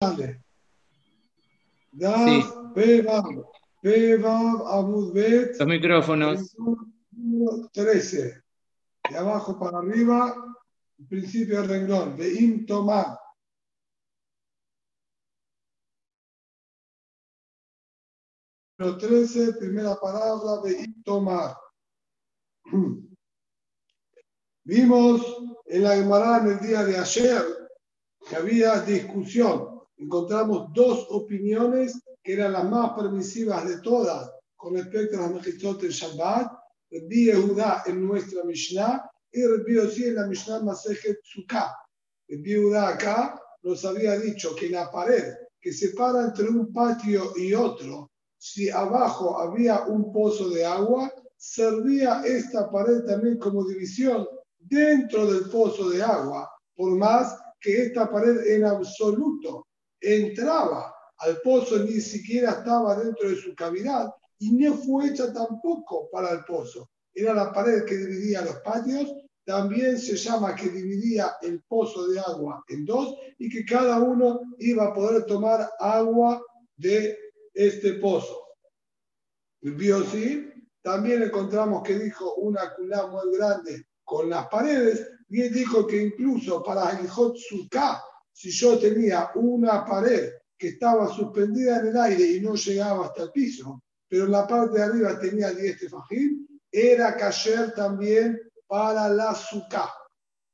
grande. Daf, Pevav, Pevav, Abudbet. Los micrófonos. 13. De abajo para arriba, principio del renglón. De Im Tomar. Número 13, primera palabra de Im Tomar. Vimos en la Gemara en el día de ayer que había discusión. Encontramos dos opiniones que eran las más permisivas de todas con respecto a las Mejizot del Shabbat. Rabbi Yehuda en nuestra Mishnah y Rabbi Yossi en la Mishnah Masejet Sukkah. Rabbi Yehuda acá nos había dicho que la pared que separa entre un patio y otro, si abajo había un pozo de agua, servía esta pared también como división dentro del pozo de agua, por más que esta pared en absoluto entraba al pozo, ni siquiera estaba dentro de su cavidad y no fue hecha tampoco para el pozo. Era la pared que dividía los patios, también se llama que dividía el pozo de agua en dos y que cada uno iba a poder tomar agua de este pozo. sí también encontramos que dijo una culá muy grande con las paredes y él dijo que incluso para el si yo tenía una pared que estaba suspendida en el aire y no llegaba hasta el piso, pero en la parte de arriba tenía 10 tefajim, era cayer también para la Sukkah.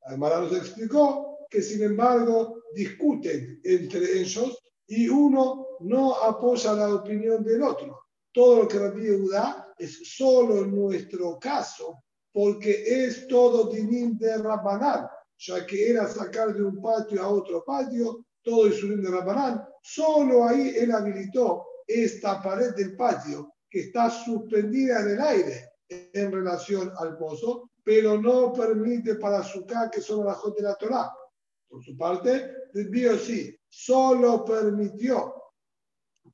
Además nos explicó que sin embargo discuten entre ellos y uno no apoya la opinión del otro. Todo lo que Rabbi Yehuda es solo en nuestro caso porque es todo dinim de Rabbanán, ya que era sacar de un patio a otro patio, todo es dinim de Rabbanán. Solo ahí él habilitó esta pared del patio que está suspendida en el aire en relación al pozo, pero no permite para Sukkah que son las de la Torah. Por su parte, el sí, solo permitió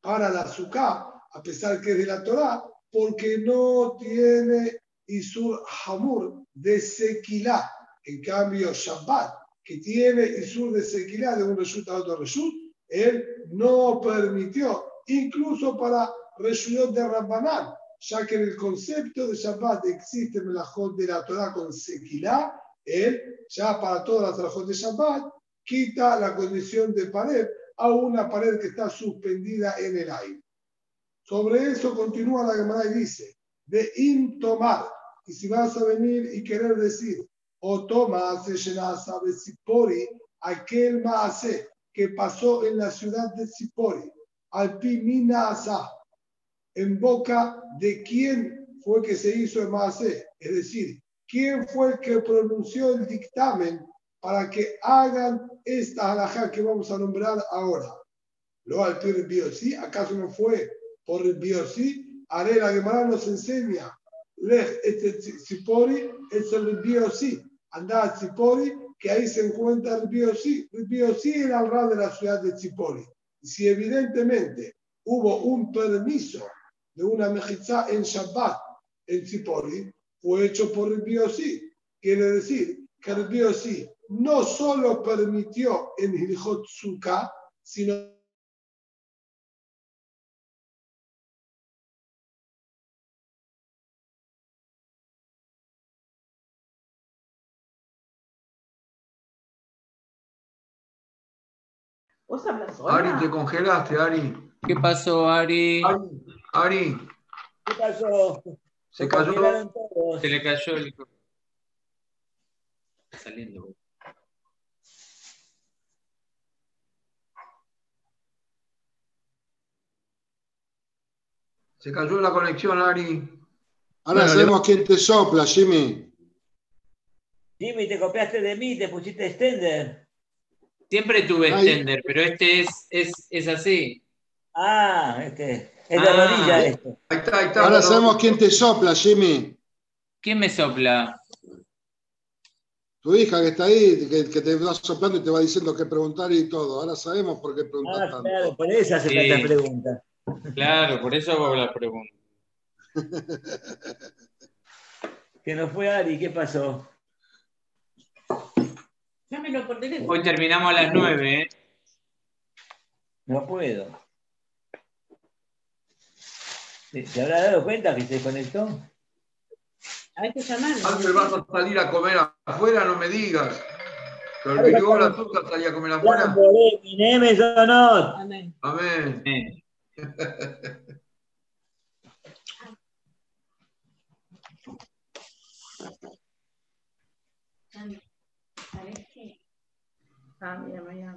para la Sukkah, a pesar que es de la Torah, porque no tiene Isur Hamur de Sequilá. En cambio, Shabbat, que tiene Isur de Sequilá de un Reshut a otro Reshut, él no permitió, incluso para Reshut de Rabbanán, ya que en el concepto de Shabbat existe Melajot de la Torah con Sequilá, él ya para todas las trabajos de Shabbat quita la condición de pared a una pared que está suspendida en el aire. Sobre eso continúa la Gemara y dice, de intomar, y si vas a venir y querer decir, o toma sabe Sipori, aquel Maase que pasó en la ciudad de Sipori, al Pimina en boca de quién fue que se hizo el Maase, es decir, quién fue el que pronunció el dictamen para que hagan esta alhaja que vamos a nombrar ahora. Lo al Biosí, ¿acaso no fue por el Biosí? Haré la Gemara nos enseña Lej este Tzipori es el Biosí. Anda a Tzipori, que ahí se encuentra el Biosí. El Biosí era el rab de la ciudad de Tzipori. Si evidentemente hubo un permiso de una mejizá en Shabbat en Tzipori, fue hecho por el Biosí. Quiere decir que el Biosí no solo permitió en Hilchot Sukkah, sino ¿Vos hablas Ari, te congelaste, Ari. ¿Qué pasó, Ari? Ari. ¿Qué pasó? Se cayó. Se le cayó el. Está saliendo. Se cayó la conexión, Ari. Ahora sabemos quién te sopla, Jimmy. Jimmy, te copiaste de mí, te pusiste extender. Siempre tuve extender, pero este es, es, es así. Ah, este. Es de ah. rodilla esto. Ahí está, ahí está. Ahora sabemos quién te sopla, Jimmy. ¿Quién me sopla? Tu hija que está ahí, que, te va soplando y te va diciendo qué preguntar y todo. Ahora sabemos por qué preguntas ah, Claro, por eso hace sí. preguntas. Claro, por eso hago las preguntas. que no fue Ari, ¿qué pasó? Hoy terminamos a las nueve, ¿eh? No puedo. ¿Se habrá dado cuenta que se desconectó? Hay que llamarlo. Antes vas a salir a comer afuera, no me digas. Que el virgo la turca salía a comer afuera. Neme sonot. Amén. Amén. Eh, Ah, mira, María,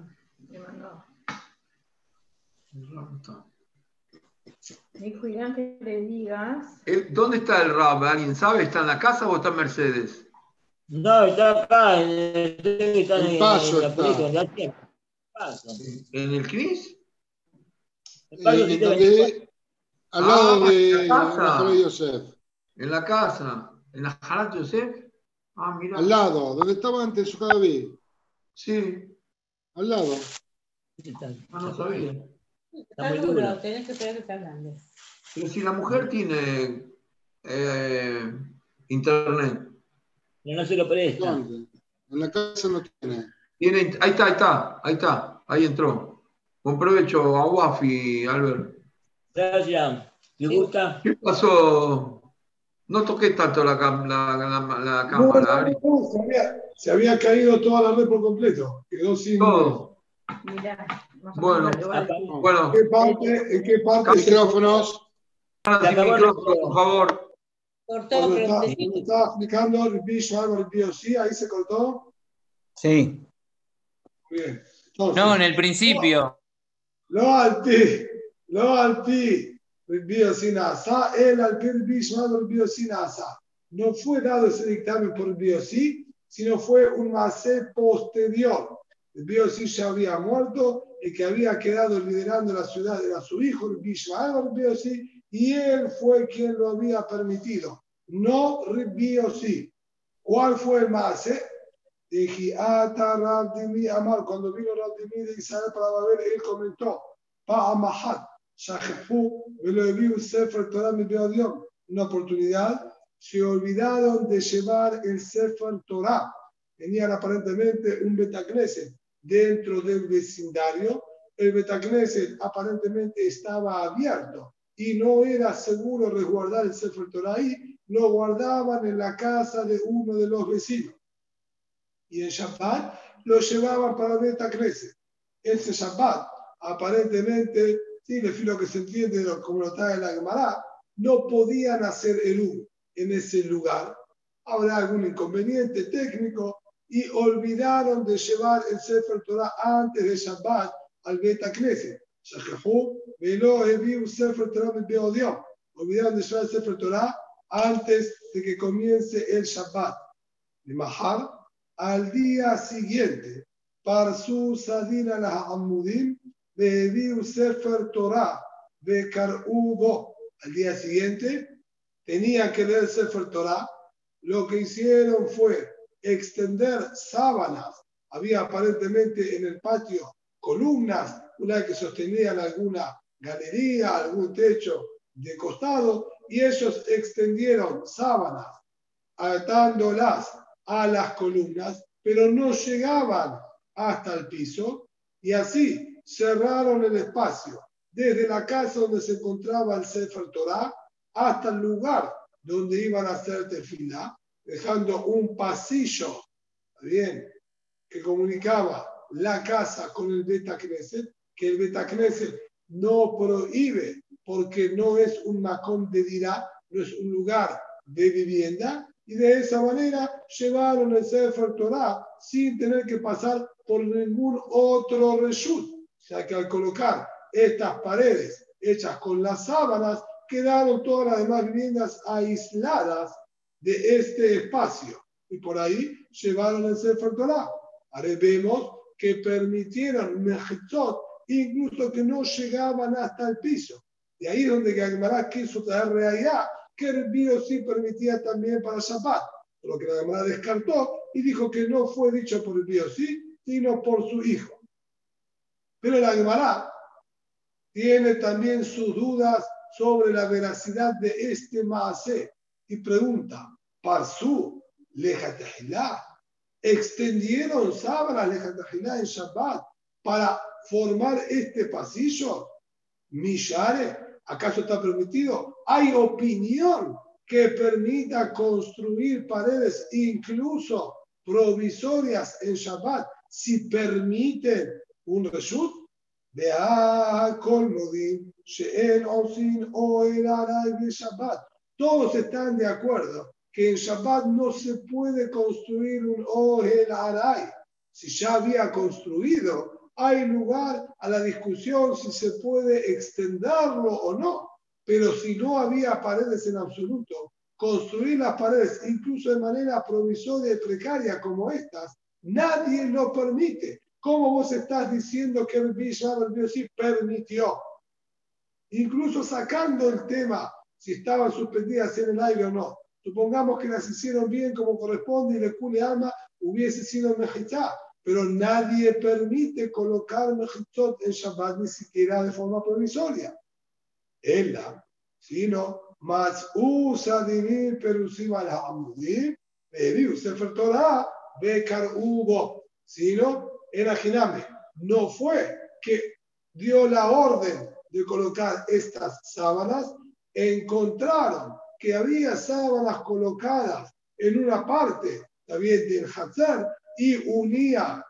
me mandó. Me dijo Irán que le digas. Eh, ¿Dónde está el rab? ¿Alguien sabe? ¿Está en la casa o está en Mercedes? No, está acá. eh, Está en, En Paso en la está. película, en la tierra. ¿En el CNIS? En Paso, Eh, en donde- al lado Ah, de en la casa. Yosef. En la casa. ¿En la Harat Yosef? Ah, mira. Al lado, donde estaba antes su David. Sí. Al lado. Ah, no sabía. Está muy duro, duro. tenés que esperar que está grande. Pero si la mujer tiene eh, internet. Pero no se lo presta. ¿Dónde? En la casa no tiene. Tiene, ahí está, ahí está, ahí está, ahí entró. Con provecho a Wafi, Albert. Gracias. ¿Te gusta? ¿Qué pasó? No toqué tanto la, la, la, la cámara. No, no, no, se, había, se, había, caído toda la red por completo. Quedó sin. Todo. Mirá, bueno, bueno. ¿En qué parte? ¿En qué parte? Micrófonos. micrófono, por favor. Cortó, Cuando pero está, te... estaba explicando el visual, el BOC, ahí se cortó. Sí. Muy bien. Entonces, no, en el principio. Lo alti, lo alti él al No fue dado ese dictamen por el Biosí, sino fue un macé posterior. El Biosí ya había muerto, el que había quedado liderando la ciudad era su hijo, el Bishmael Biosí, y él fue quien lo había permitido, no Biosí. ¿Cuál fue el macé? Dije, ah, Ata Rabdimi Amar, cuando vino Rabdimi de Israel para Babel, él comentó, Pa'amahat, una oportunidad, se olvidaron de llevar el Sefer Torah. Tenían aparentemente un Betacneset dentro del vecindario. El Betacneset aparentemente estaba abierto y no era seguro resguardar el Sefer Torah ahí. Lo guardaban en la casa de uno de los vecinos y en Shabbat lo llevaban para Beta Crece. Ese Shabbat, aparentemente, sí, le filo que se entiende lo- como lo trae la Gemara, no podían hacer el U en ese lugar. Habrá algún inconveniente técnico y olvidaron de llevar el Sefer Torah antes de Shabbat al Beta Beodiom. Olvidaron de llevar el Sefer Torah antes de que comience el Shabbat. De Mahar, al día siguiente, Parsu Sadina la Amudim, Bebiu Sefer Torah, Bekar'ubo. Al día siguiente, tenían que leer Sefer Torah. Lo que hicieron fue extender sábanas. Había aparentemente en el patio columnas, una que sostenían alguna galería, algún techo de costado, y ellos extendieron sábanas, atándolas a las columnas, pero no llegaban hasta el piso y así cerraron el espacio desde la casa donde se encontraba el Sefer Torah hasta el lugar donde iban a hacer tefilá, dejando un pasillo, bien, que comunicaba la casa con el Beta Knesset, que el Beta Knesset no prohíbe porque no es un macón de dirá, no es un lugar de vivienda, y de esa manera llevaron el Sefer Torah sin tener que pasar por ningún otro reshut. Sea que al colocar estas paredes hechas con las sábanas, quedaron todas las demás viviendas aisladas de este espacio. Y por ahí llevaron el Sefer Torah. Ahora vemos que permitieron mejitzot, incluso que no llegaban hasta el piso. De ahí es donde Gagmará quiso traer realidad que el bio sí permitía también para Shabbat, lo que la Gemara descartó y dijo que no fue dicho por el bio sí, sino por su hijo. Pero la Gemara tiene también sus dudas sobre la veracidad de este Maasé y pregunta, Parsu, lejatejilá, extendieron sábanas lejatejilá en Shabbat para formar este pasillo, Mishare, ¿acaso está permitido? Hay opinión que permita construir paredes incluso provisorias en Shabbat si permiten un reshut. Vea Colmodin, Sheen Osin o el de Shabbat. Todos están de acuerdo que en Shabbat no se puede construir un Ohel Aray. Si ya había construido, hay lugar a la discusión si se puede extenderlo o no. Pero si no había paredes en absoluto, construir las paredes, incluso de manera provisoria y precaria como estas, nadie lo permite. ¿Cómo vos estás diciendo que el Bishab sí permitió? Incluso sacando el tema si estaban suspendidas en el aire o no. Supongamos que las hicieron bien como corresponde y le cule alma hubiese sido mejitá, pero nadie permite colocar mejitot en Shabbat ni siquiera de forma provisoria. Ella, sino más usa divir perusim al hamudim, sefer Torah, bekar hubo, sino era Jiname. No fue que dio la orden de colocar estas sábanas, encontraron que había sábanas colocadas en una parte también del Hazar y unía,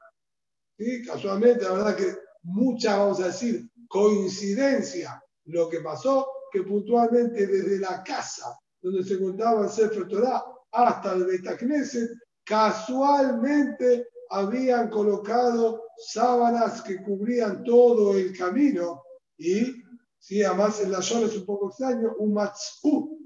¿sí? casualmente, la verdad que mucha, vamos a decir, coincidencia lo que pasó, que puntualmente desde la casa donde se encontraba el Sefer Torah hasta el Betacneset, casualmente habían colocado sábanas que cubrían todo el camino y, sí, además en la zona es un poco extraño, un matzú,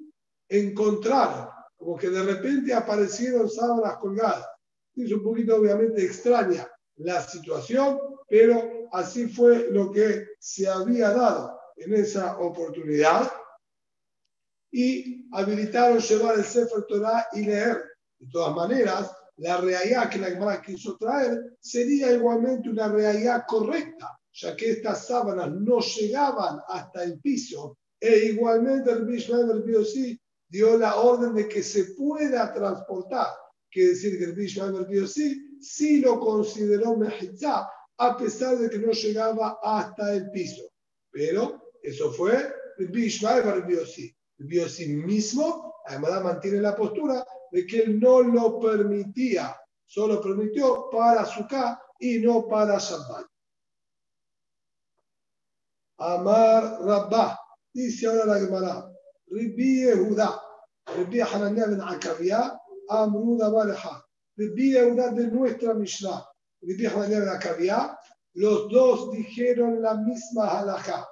encontraron, como que de repente aparecieron sábanas colgadas. Es un poquito obviamente extraña la situación, pero así fue lo que se había dado en esa oportunidad. Y habilitaron llevar el Sefer Torah y leer. De todas maneras, la realidad que la Gemara quiso traer sería igualmente una realidad correcta, ya que estas sábanas no llegaban hasta el piso. E igualmente el Bishmael Biosí dio la orden de que se pueda transportar. Quiere decir que el Bishmael Biosí sí lo consideró Mejizá, a pesar de que no llegaba hasta el piso. Pero eso fue el Bishmael Biosí. El Biosí mismo, además mantiene la postura de que él no lo permitía, solo permitió para Sukkah y no para Shabbat. Amar Rabbah, dice ahora la Gemara, Ribbi Yehuda, Ribbi Hananiah ben Akavia, Amru Dabaleha, Ribbi Yehuda de nuestra Mishnah, Ribbi Hananiah ben Akavia, los dos dijeron la misma halajá.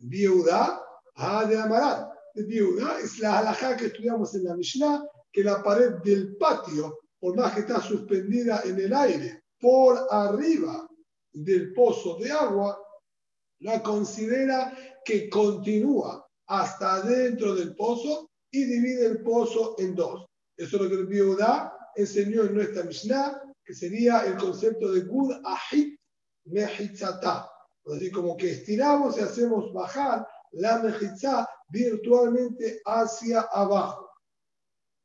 Ribbi Yehuda, ha de Amarat. Yehuda es la halajá que estudiamos en la Mishnah, que la pared del patio, por más que está suspendida en el aire, por arriba del pozo de agua, la considera que continúa hasta dentro del pozo y divide el pozo en dos. Eso es lo que el Biudá enseñó en nuestra Mishnah, que sería el concepto de Gud Ahit Mehitzata. Así como que estiramos y hacemos bajar la Mehitzá virtualmente hacia abajo.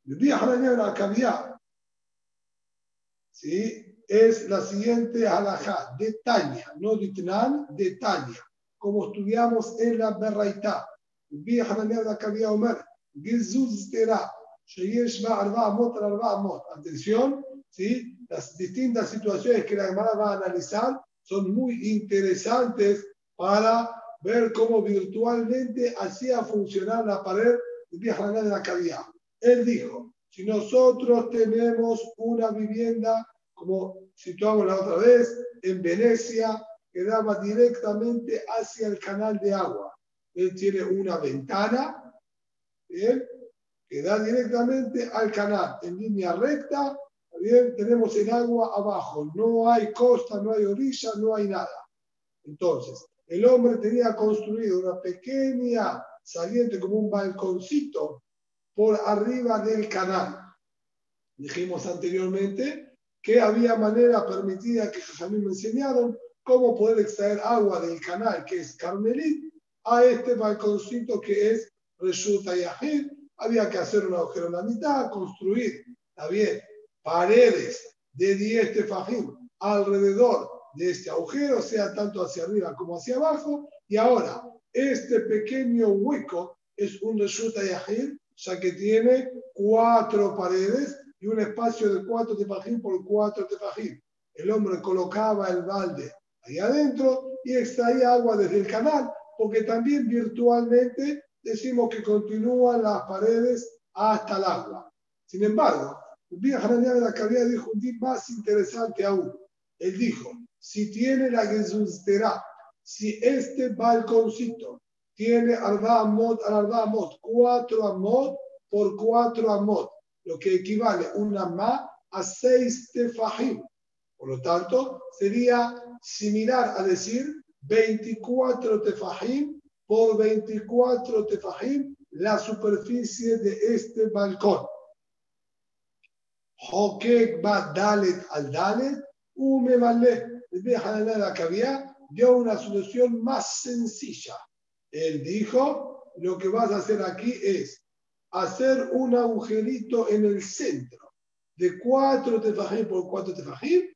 Yudí Acabía. ¿Sí? Es la siguiente halajá, de Tania, no Ditnan, de Tania, como estudiamos en la Berraitá. Yudí Acabía Omer, Gizuz Terá, Sheyesh Ba'arba Mot, Arba Mot. Atención, ¿sí? Las distintas situaciones que la hermana va a analizar son muy interesantes para ver cómo virtualmente hacía funcionar la pared de de la cavidad. Él dijo, si nosotros tenemos una vivienda, como situamos la otra vez, en Venecia, que daba directamente hacia el canal de agua. Él tiene una ventana ¿bien? que da directamente al canal en línea recta. Bien, tenemos el agua abajo, no hay costa, no hay orilla, no hay nada. Entonces, el hombre tenía construido una pequeña saliente como un balconcito por arriba del canal. Dijimos anteriormente que había manera permitida que mí me enseñaron cómo poder extraer agua del canal, que es Carmelit, a este balconcito que es Reshuta Yahid. Había que hacer un agujero en la mitad, construir, está bien, paredes de 10 tefajim alrededor de este agujero, sea tanto hacia arriba como hacia abajo. Y ahora, este pequeño hueco es un Reshuta Yahid, ya que tiene cuatro paredes y un espacio de cuatro tefajim por cuatro tefajim. El hombre colocaba el balde ahí adentro y extraía agua desde el canal, porque también virtualmente decimos que continúan las paredes hasta el agua. Sin embargo, un día de la Cabía dijo un día más interesante aún. Él dijo, si tiene la Gesustera, si este balconcito tiene arba amot al amot, cuatro amot por cuatro amot, lo que equivale una ma a seis tefajim. Por lo tanto, sería similar a decir 24 tefajim por 24 tefajim la superficie de este balcón. Hokek va dalet al dalet, ume vale. la cabía dio una solución más sencilla. Él dijo, lo que vas a hacer aquí es hacer un agujerito en el centro de cuatro tefajim por cuatro tefajim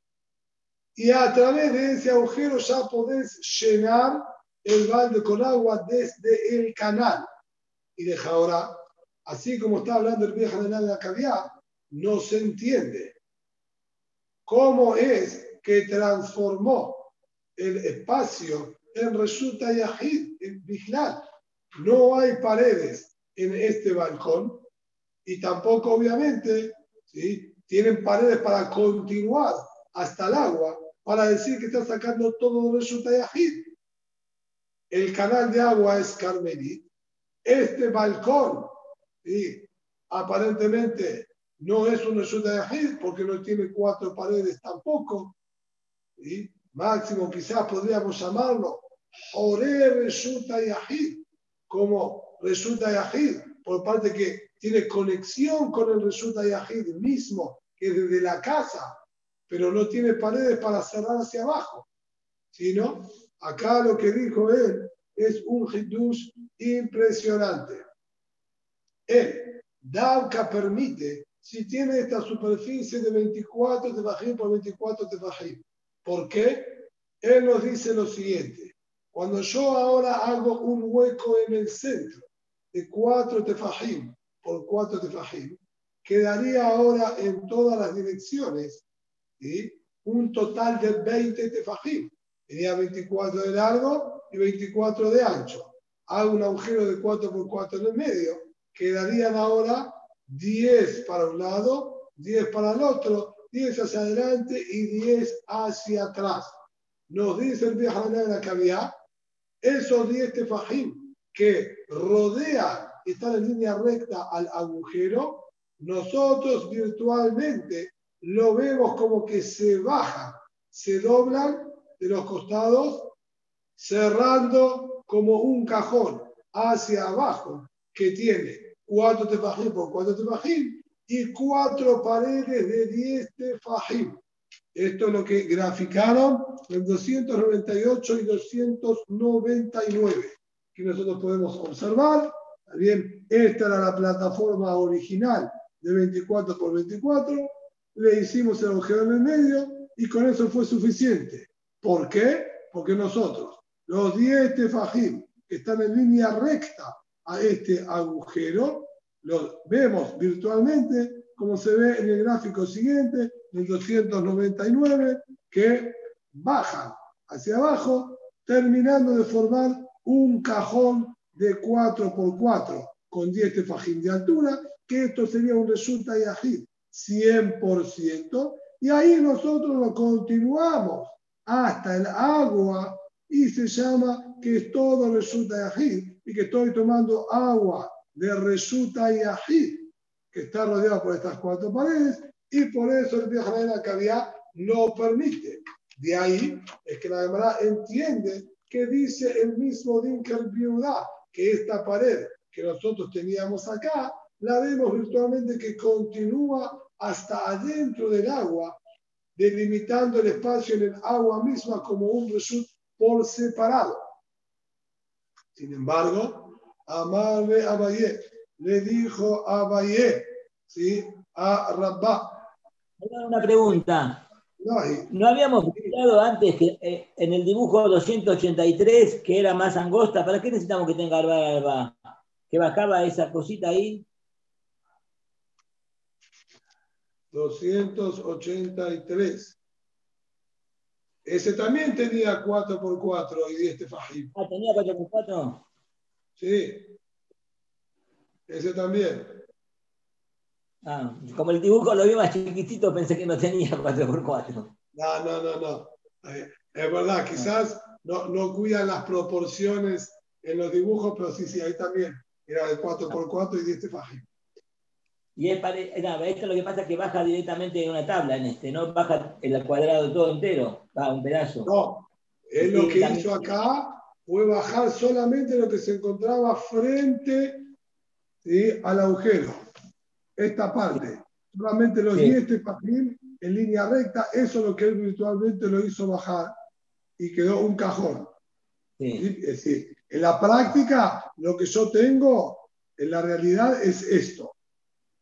y a través de ese agujero ya podés llenar el balde con agua desde el canal. Y deja ahora, así como está hablando el viejo de la cavidad, no se entiende cómo es que transformó el espacio en resulta yahid, Biglat. No hay paredes en este balcón y tampoco, obviamente, ¿sí? tienen paredes para continuar hasta el agua para decir que está sacando todo resulta yahid. El canal de agua es Carmelit. Este balcón, ¿sí? aparentemente no es un resulta yahid porque no tiene cuatro paredes tampoco. ¿sí? Máximo, quizás podríamos llamarlo Joré resulta yahid, como resulta yahid, por parte que tiene conexión con el resulta yahid mismo, que desde la casa pero no tiene paredes para cerrar hacia abajo. Sino, acá lo que dijo él es un hidush impresionante. Él, Davka permite, si tiene esta superficie de 24 tefajim por 24 tefajim. ¿Por qué? Él nos dice lo siguiente. Cuando yo ahora hago un hueco en el centro de 4 tefajim por 4 tefajim, quedaría ahora en todas las direcciones un total de 20 tefajim. Tenía 24 de largo y 24 de ancho. Hago un agujero de 4 por 4 en el medio. Quedarían ahora 10 para un lado, 10 para el otro, 10 hacia adelante y 10 hacia atrás. Nos dice el viejo de la cavidad, esos 10 tefajim que rodean, están en línea recta al agujero, nosotros virtualmente lo vemos como que se bajan, se doblan de los costados, cerrando como un cajón hacia abajo que tiene cuatro tefajim por cuatro tefajim y cuatro paredes de diez tefajim. Esto es lo que graficaron en 298 y 299, que nosotros podemos observar. Bien, esta era la plataforma original de 24 por 24 le hicimos el agujero en el medio y con eso fue suficiente. ¿Por qué? Porque nosotros, los 10 tefajim que están en línea recta a este agujero, los vemos virtualmente, como se ve en el gráfico siguiente, en 299, que bajan hacia abajo, terminando de formar un cajón de 4 por 4 con 10 tefajim de altura, que esto sería un resulta yajid 100%, y ahí nosotros lo continuamos hasta el agua y se llama que es todo resulta yahid y que estoy tomando agua de resulta yahid que está rodeado por estas cuatro paredes y por eso el viejo de la cavidad no permite. De ahí es que la demanda entiende que dice el mismo Dinker Viuda que esta pared que nosotros teníamos acá la vemos virtualmente que continúa hasta adentro del agua, delimitando el espacio en el agua misma como un result por separado. Sin embargo, Amarle Abayé le dijo a Abayé, ¿sí? a Rabba. Una pregunta. No, habíamos explicado antes que eh, en el dibujo 283, que era más angosta, ¿para qué necesitamos que tenga alba, alba? Que bajaba esa cosita ahí. 283. Ese también tenía 4x4 y 10 tefajim. Ah, tenía 4x4. Sí. Ese también. Ah, como el dibujo lo vi más chiquitito, pensé que no tenía 4x4. No, no, no, no. Eh, Es verdad, quizás no, no cuidan las proporciones en los dibujos, pero sí, sí, ahí también. Era de 4x4 y 10 tefajim. Y es pare- no, esto lo que pasa es que baja directamente en una tabla en este, no baja el cuadrado todo entero, va un pedazo. No, él lo que hizo acá fue bajar solamente lo que se encontraba frente ¿sí? al agujero. Esta parte. Solamente los Sí. 10 tefajim en línea recta, eso es lo que él virtualmente lo hizo bajar y quedó un cajón. Sí. Es decir, en la práctica, lo que yo tengo en la realidad es esto.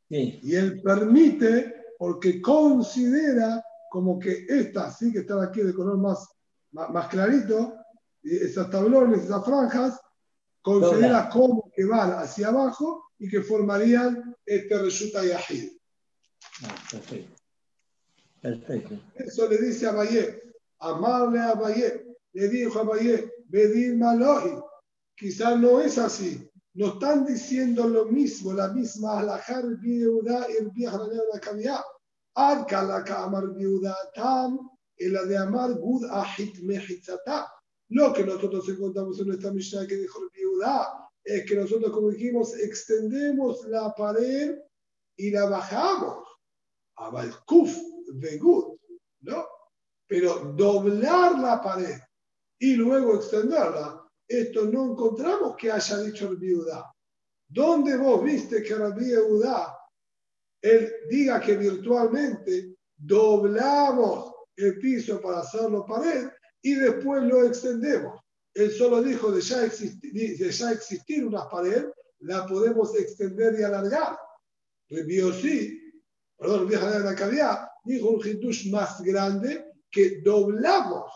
Sí. Y él permite porque considera como que estas, sí, que están aquí de color más, más, más clarito, y esas tablones, esas franjas, considera como que van hacia abajo y que formarían este resulta yahid. Ah, perfecto. Perfecto. Eso le dice a Bayé, amarle a Bayé, le dijo a Bayé, Bedir Malohi, quizás no es así. No están diciendo lo mismo, la misma alajar viuda y la cavidad. Arca la amar viuda tam, y la de amar gud ahit mehitzata. Lo que nosotros encontramos en nuestra Mishnah que dijo el viuda es que nosotros, como dijimos, extendemos la pared y la bajamos. Abalkuf de Gud, ¿no? Pero doblar la pared y luego extenderla, esto no encontramos que haya dicho el viuda. ¿Dónde vos viste que el viuda, él diga que virtualmente doblamos el piso para hacerlo pared y después lo extendemos? Él solo dijo de ya existir, de ya existir una pared, la podemos extender y alargar. Revió sí, perdón, vieja de la cavidad, dijo un hitush más grande que doblamos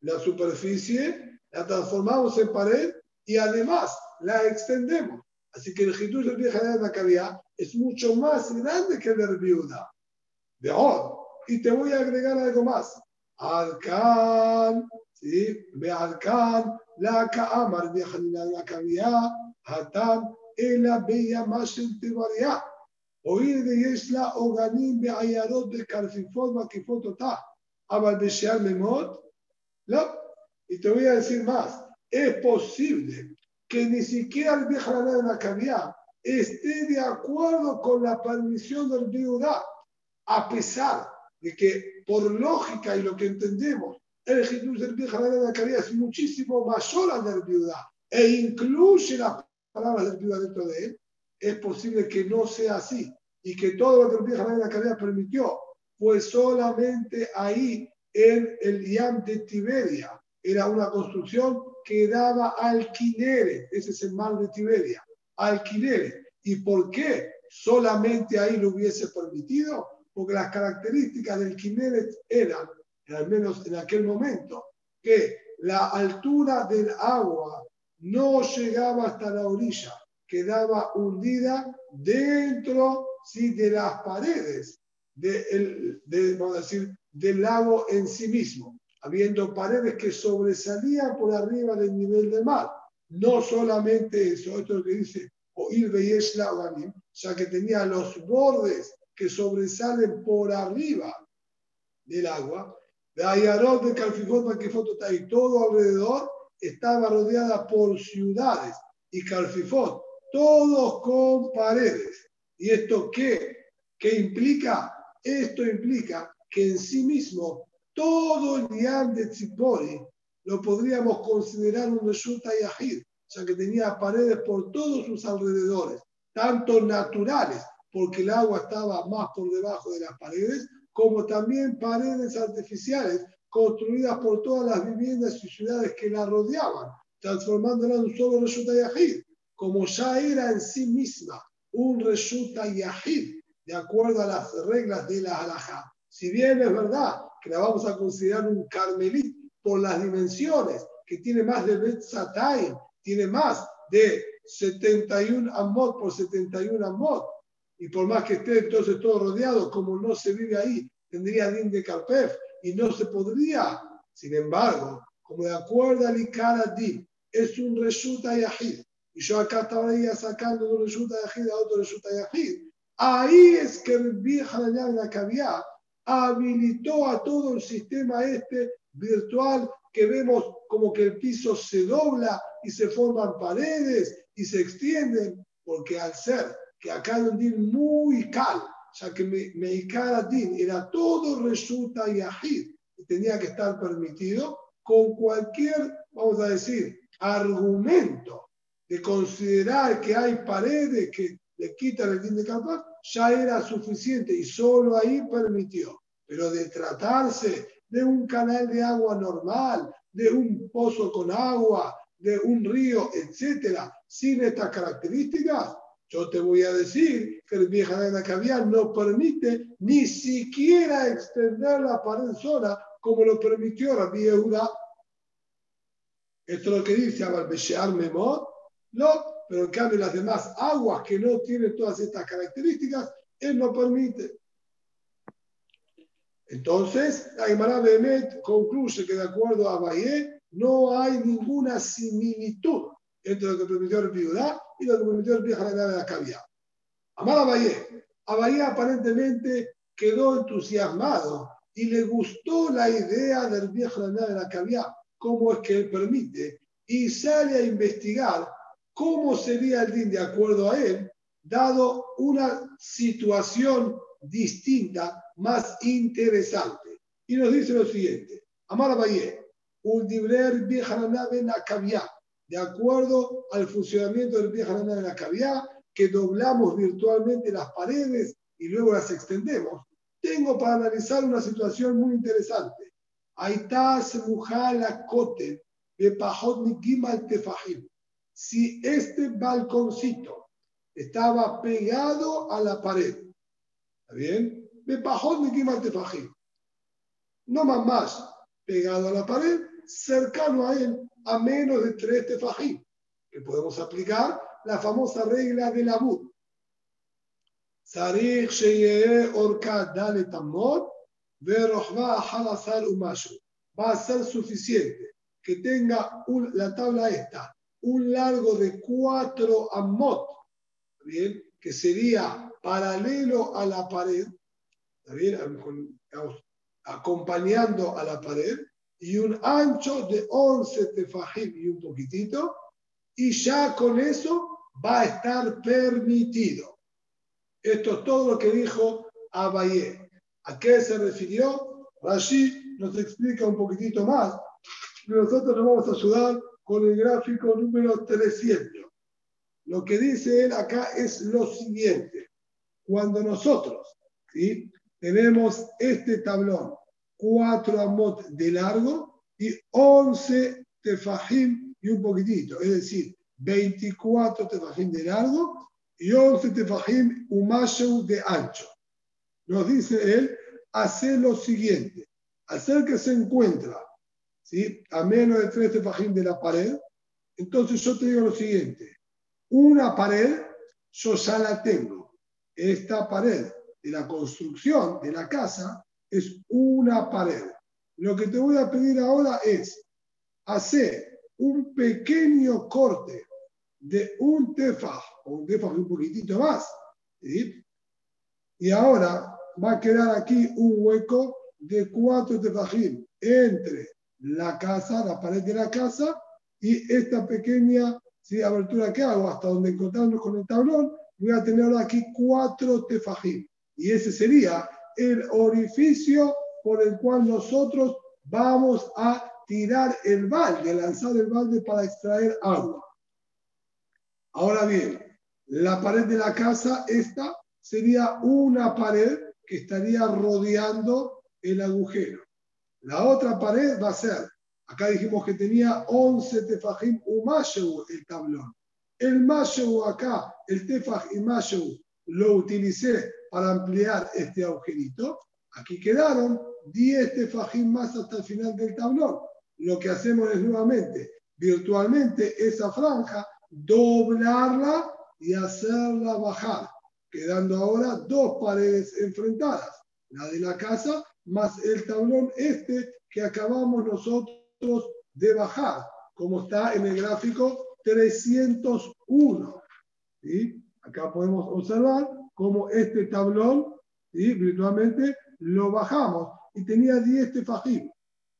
la superficie, la transformamos en pared y además la extendemos. Así que el hitush del vieja de la cavidad es mucho más grande que el de viuda. De y te voy a agregar algo más. Alcan, ¿sí? Bealkan, la Kaamar de la Kaviá, Hatam, Ela Bella Masel Tebariá. Oír de Yesla, Oganim, Beayarot de Carfifot, Makifot, Otá. Abal Besheal Memot. Y te voy a decir más. Es posible que ni siquiera el Bejalá de la Kaviá esté de acuerdo con la permisión del viuda, a pesar de que por lógica y lo que entendemos el Jesús del viejo de cavidad es muchísimo mayor al del viuda e incluye las palabras del viuda dentro de él, es posible que no sea así y que todo lo que el viejo de cavidad permitió fue solamente ahí en el Yam de Tiberia. Era una construcción que daba alquileres, ese es el mar de Tiberia, alquileres. ¿Y por qué solamente ahí lo hubiese permitido? Porque las características del Kineret eran, al menos en aquel momento, que la altura del agua no llegaba hasta la orilla, quedaba hundida dentro ¿sí? de las paredes de el- vamos a decir, del lago en sí mismo, habiendo paredes que sobresalían por arriba del nivel del mar. No solamente eso, esto es lo que dice Oil Beyesh Laganim, ya que tenía los bordes que sobresalen por arriba del agua, Ayarot, de Calfijot, Maquifot, y todo alrededor estaba rodeada por ciudades y Calfifot, todos con paredes. ¿Y esto qué? ¿Qué implica? Esto implica que en sí mismo todo el Yam de Tzipori lo podríamos considerar un Reshuta Yahid, ya que tenía paredes por todos sus alrededores, tanto naturales, porque el agua estaba más por debajo de las paredes, como también paredes artificiales construidas por todas las viviendas y ciudades que la rodeaban, transformándola en un solo Reshuta Yahid, como ya era en sí misma un Reshuta Yahid, de acuerdo a las reglas de la halajá. Si bien es verdad que la vamos a considerar un carmelit por las dimensiones, que tiene más de Betzatayim, tiene más de 71 amot por 71 amot, y por más que esté entonces todo rodeado, como no se vive ahí, tendría din de Karpef y no se podría. Sin embargo, como de acuerdo al Ikara Din, es un Reshuta Yahid, y yo acá estaba sacando de un Reshuta Yahid a otro Reshuta Yahid, ahí es que la Kaviá habilitó a todo el sistema este virtual que vemos como que el piso se dobla y se forman paredes y se extienden, porque al ser que acá hay un din muy cal, ya que Meikara din era todo resulta yahid y tenía que estar permitido con cualquier, vamos a decir, argumento de considerar que hay paredes que le quitan el din de capa, ya era suficiente y solo ahí permitió. Pero de tratarse de un canal de agua normal, de un pozo con agua, de un río, etcétera, sin estas características, yo te voy a decir que el vieja de la caviar no permite ni siquiera extender la pared sola como lo permitió la Yehuda. Esto es lo que dice Abalbeshear Memot. No, pero en cambio las demás aguas que no tienen todas estas características, él no permite. Entonces, la Behemet concluye que de acuerdo a Bahía no hay ninguna similitud entre lo que permitió el Piudá y lo que permitió el Pijara de la Caviar. Amar a Abayé. Abayé aparentemente quedó entusiasmado y le gustó la idea del viejo de la caviar, cómo es que él permite, y sale a investigar cómo sería el din de acuerdo a él, dado una situación distinta, más interesante. Y nos dice lo siguiente, Amar Abayé, un dibler vieja de la caviar, de acuerdo al funcionamiento del pie de la cavidad, que doblamos virtualmente las paredes y luego las extendemos, tengo para analizar una situación muy interesante. Si este balconcito estaba pegado a la pared, ¿está bien? No más más, pegado a la pared, cercano a él, a menos de tres tefajim, que podemos aplicar la famosa regla del abud. Sarich sheyeh orka dale tamot, Va a ser suficiente que tenga la tabla esta, un largo de cuatro amot, ¿bien? que sería paralelo a la pared, ¿bien? acompañando a la pared, y un ancho de 11 tefajim y un poquitito, y ya con eso va a estar permitido. Esto es todo lo que dijo Abayé. ¿A qué se refirió? Rashi nos explica un poquitito más. Nosotros nos vamos a ayudar con el gráfico número 300. Lo que dice él acá es lo siguiente. Cuando nosotros ¿sí? tenemos este tablón 4 amot de largo y 11 tefajim y un poquitito, es decir, 24 tefajim de largo y 11 tefajim umashu de ancho. Nos dice él, hace lo siguiente, hacer que se encuentra ¿sí? a menos de 3 tefajim de la pared, entonces yo te digo lo siguiente, una pared yo ya la tengo, esta pared de la construcción de la casa es una pared. Lo que te voy a pedir ahora es hacer un pequeño corte de un tefaj, o un tefaj un poquitito más, y ahora va a quedar aquí un hueco de cuatro tefajim entre la casa, la pared de la casa, y esta pequeña abertura que hago hasta donde encontrarnos con el tablón, voy a tener aquí cuatro tefajim. Y ese sería el orificio por el cual nosotros vamos a tirar el balde, lanzar el balde para extraer agua. Ahora bien, la pared de la casa, esta sería una pared que estaría rodeando el agujero. La otra pared va a ser, acá dijimos que tenía 11 tefajim umashu el tablón. El mashu acá, el tefaj y lo utilicé para ampliar este agujerito Aquí quedaron 10 tefajim más hasta el final del tablón. Lo que hacemos es nuevamente, virtualmente, esa franja, doblarla y hacerla bajar, quedando ahora dos paredes enfrentadas, la de la casa más el tablón este que acabamos nosotros de bajar, como está en el gráfico 301. ¿sí? Acá podemos observar cómo este tablón ¿sí? virtualmente lo bajamos y tenía 10 tefajim.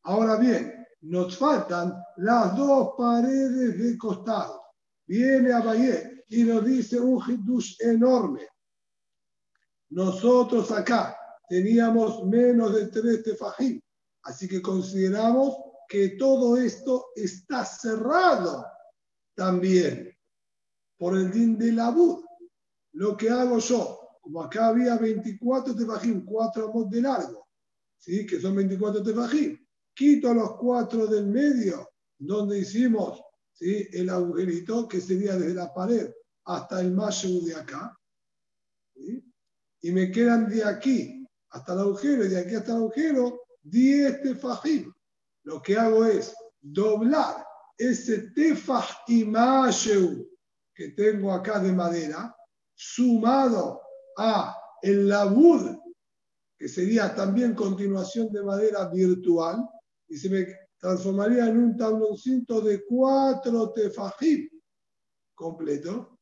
Ahora bien, nos faltan las dos paredes de costado. Viene a Valle y nos dice un hidush enorme. Nosotros acá teníamos menos de 3 tefajim, así que consideramos que todo esto está cerrado también por el din de la bud. Lo que hago yo, como acá había 24 tefajim, 4 amos de largo, ¿sí? que son 24 tefajim, quito los 4 del medio, donde hicimos ¿sí? el agujerito, que sería desde la pared hasta el mayo de acá, ¿sí? y me quedan de aquí hasta el agujero, y de aquí hasta el agujero, 10 tefajim. Lo que hago es doblar ese tefaj imasheu que tengo acá de madera, sumado a el labud, que sería también continuación de madera virtual, y se me transformaría en un tabloncito de cuatro tefajim completo,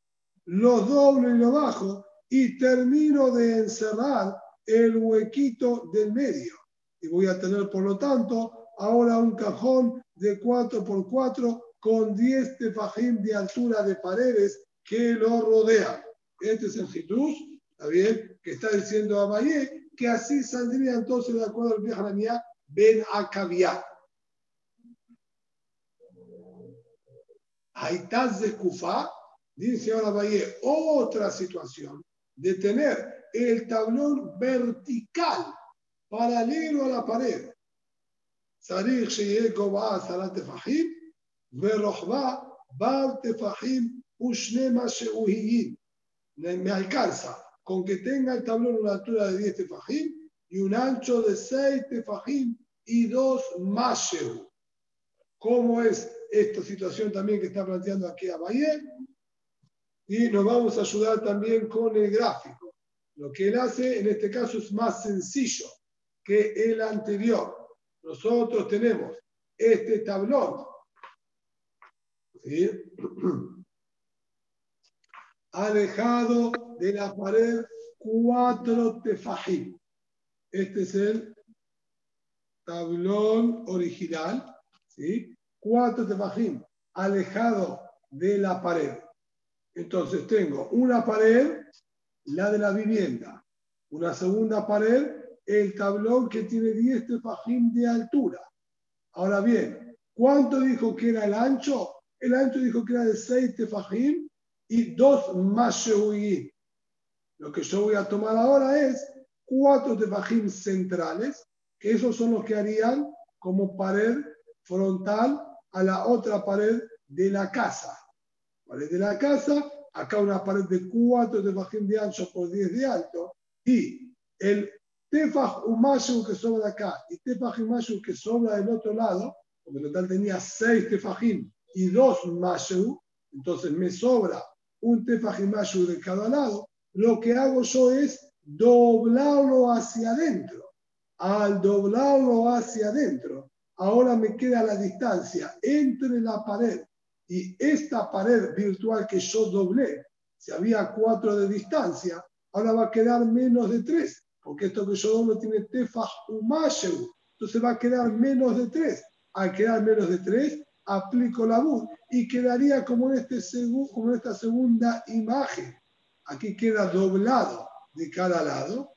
lo doblo y lo bajo y termino de encerrar el huequito del medio. Y voy a tener, por lo tanto, ahora un cajón de 4 por 4 con 10 tefajim de altura de paredes que lo rodean. Este es el Jesús, ¿está bien? Que está diciendo a Valle que así saldría entonces de acuerdo al Biharanía Ben Akavia. Haitaz de Kufa, dice ahora Valle, otra situación de tener el tablón vertical, paralelo a la pared. צריך שיהיה גובה עשרה טפחים, ורוחבה בר טפחים ושני משאוהיים. me alcanza con que tenga el tablón una altura de 10 tefajim y un ancho de 6 tefajim y dos masheu. ¿Cómo es esta situación también que está planteando aquí a Valle? Y nos vamos a ayudar también con el gráfico. Lo que él hace en este caso es más sencillo que el anterior. Nosotros tenemos este tablón ¿sí? alejado de la pared cuatro tefajim. Este es el tablón original, ¿sí? cuatro tefajim, alejado de la pared. Entonces tengo una pared, la de la vivienda, una segunda pared, el tablón que tiene 10 tefajim de altura. Ahora bien, ¿cuánto dijo que era el ancho? El ancho dijo que era de 6 tefajim y 2 mashehuim. Lo que yo voy a tomar ahora es 4 tefajim centrales, que esos son los que harían como pared frontal a la otra pared de la casa. Pared de la casa, acá una pared de 4 tefajim de ancho por 10 de alto, y el tefaj umashu que sobra acá y tefaj umashu que sobra del otro lado, porque en total tenía 6 tefajim y 2 mashu, entonces me sobra un tefaj mashu de cada lado, lo que hago yo es doblarlo hacia adentro. Al doblarlo hacia adentro, ahora me queda la distancia entre la pared y esta pared virtual que yo doblé. Si había 4 de distancia, ahora va a quedar menos de 3, porque esto que yo doblo tiene tefaj umashu, entonces va a quedar menos de 3. Al quedar menos de 3, aplico la bud y quedaría como en, este como en esta segunda imagen. Aquí queda doblado de cada lado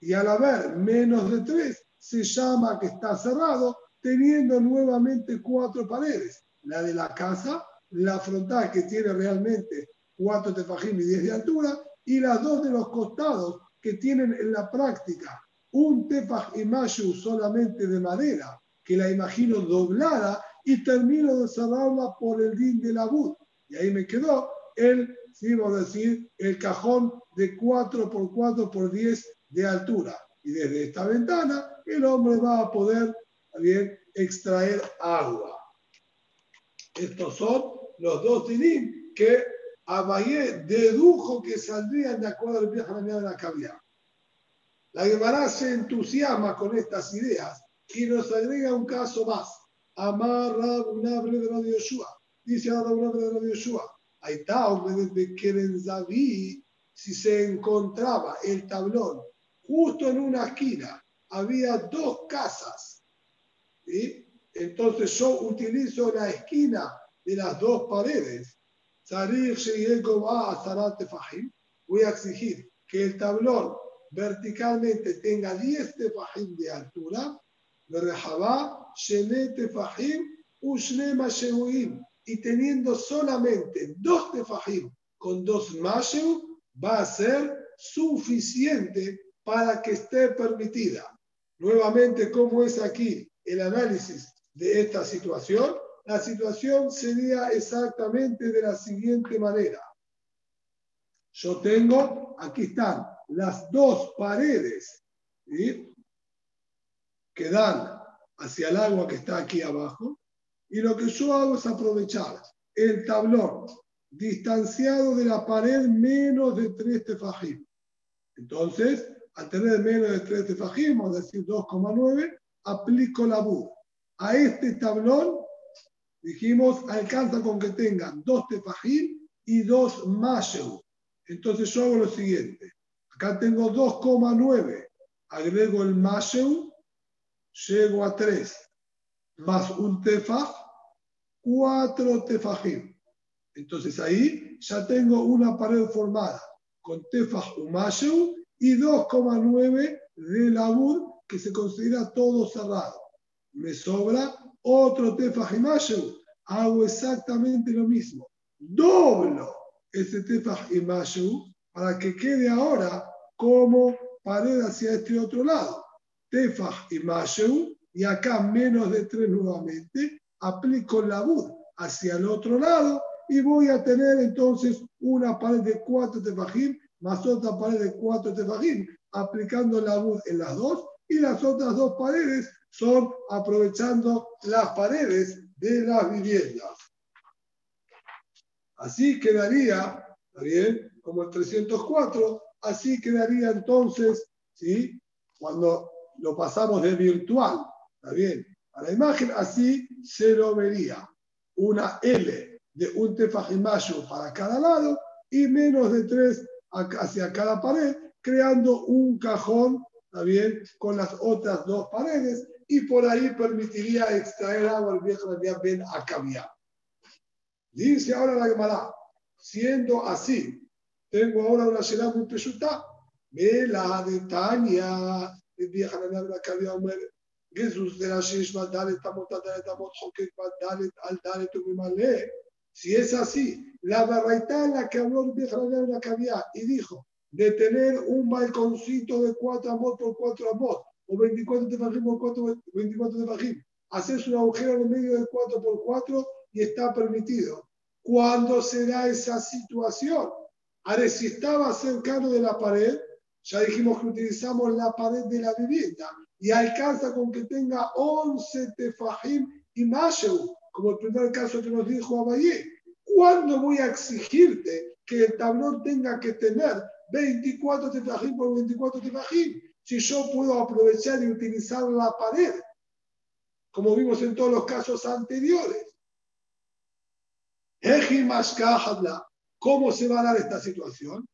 y al haber menos de 3 se llama que está cerrado teniendo nuevamente cuatro paredes. La de la casa, la frontal que tiene realmente 4 tefajim y 10 de altura y las dos de los costados que tienen en la práctica un tefaj imashu solamente de madera, que la imagino doblada y termino de cerrarla por el din de la bud. Y ahí me quedó el, sí, vamos a decir, el cajón de 4 por 4 por 10 de altura. y desde esta ventana el hombre va a poder bien extraer agua. Estos son los dos dinim que Abayé dedujo que saldrían de acuerdo al viaje de la cavidad. La Gemara se entusiasma con estas ideas y nos agrega un caso más. Amar Rabunabre de Radio Yeshua. Dice Rabunabre de Radio Yeshua. Hombre, de Kerenzaví, si se encontraba el tablón justo en una esquina, había dos casas. ¿sí? Entonces yo utilizo la esquina de las dos paredes. Voy a exigir que el tablón verticalmente tenga 10 tefajim de altura, y teniendo solamente dos tefajim con dos mashu, va a ser suficiente para que esté permitida. Nuevamente, ¿cómo es aquí el análisis de esta situación? La situación sería exactamente de la siguiente manera. Yo tengo, aquí están las dos paredes que dan hacia el agua que está aquí abajo. Y lo que yo hago es aprovechar el tablón distanciado de la pared menos de 3 tefajim. Entonces, al tener menos de 3 tefajim, a decir 2,9, aplico la bud. A este tablón, dijimos, alcanza con que tengan 2 tefajim y 2 mashu. Entonces yo hago lo siguiente. Acá tengo 2,9. Agrego el mashu, llego a 3. Más un tefaj, 4 tefajim. Entonces ahí ya tengo una pared formada con tefaj umashu y 2,9 de labur que se considera todo cerrado. Me sobra otro tefaj umashu. Hago exactamente lo mismo. Doblo ese tefaj umashu para que quede ahora como pared hacia este otro lado. Tefaj umashu y acá menos de 3 nuevamente. Aplico labur hacia el otro lado y voy a tener entonces una pared de cuatro tefajim más otra pared de cuatro tefajim, aplicando la luz en las dos, y las otras dos paredes son aprovechando las paredes de las viviendas. Así quedaría, ¿está bien? Como el 304, así quedaría entonces, ¿sí? Cuando lo pasamos de virtual, ¿está bien? A la imagen, así se lo vería. Una L de un tefajimayo para cada lado y menos de tres hacia cada pared, creando un cajón, también con las otras dos paredes, y por ahí permitiría extraer agua al viejo Ben a cambiar. Dice ahora la Gemara, siendo así, tengo ahora una ciudad muy pesuta, me la de Tania, el de la Cabía Jesús de la Shishma, dale, estamos, dale, estamos, dale, al dale, tu male. Si es así, la barraita en la que habló el de la cabía y dijo de tener un balconcito de 4 amos por 4 amos o 24 tefajim por 4, 24 tefajim, haces un agujero en medio de 4 por 4 y está permitido. ¿Cuándo se da esa situación? Ahora, si estaba cercano de la pared, ya dijimos que utilizamos la pared de la vivienda y alcanza con que tenga 11 tefajim y mashu como el primer caso que nos dijo Abayé. ¿Cuándo voy a exigirte que el tablón tenga que tener 24 tefajim por 24 tefajim? Si yo puedo aprovechar y utilizar la pared, como vimos en todos los casos anteriores. ¿Cómo se va a dar esta situación?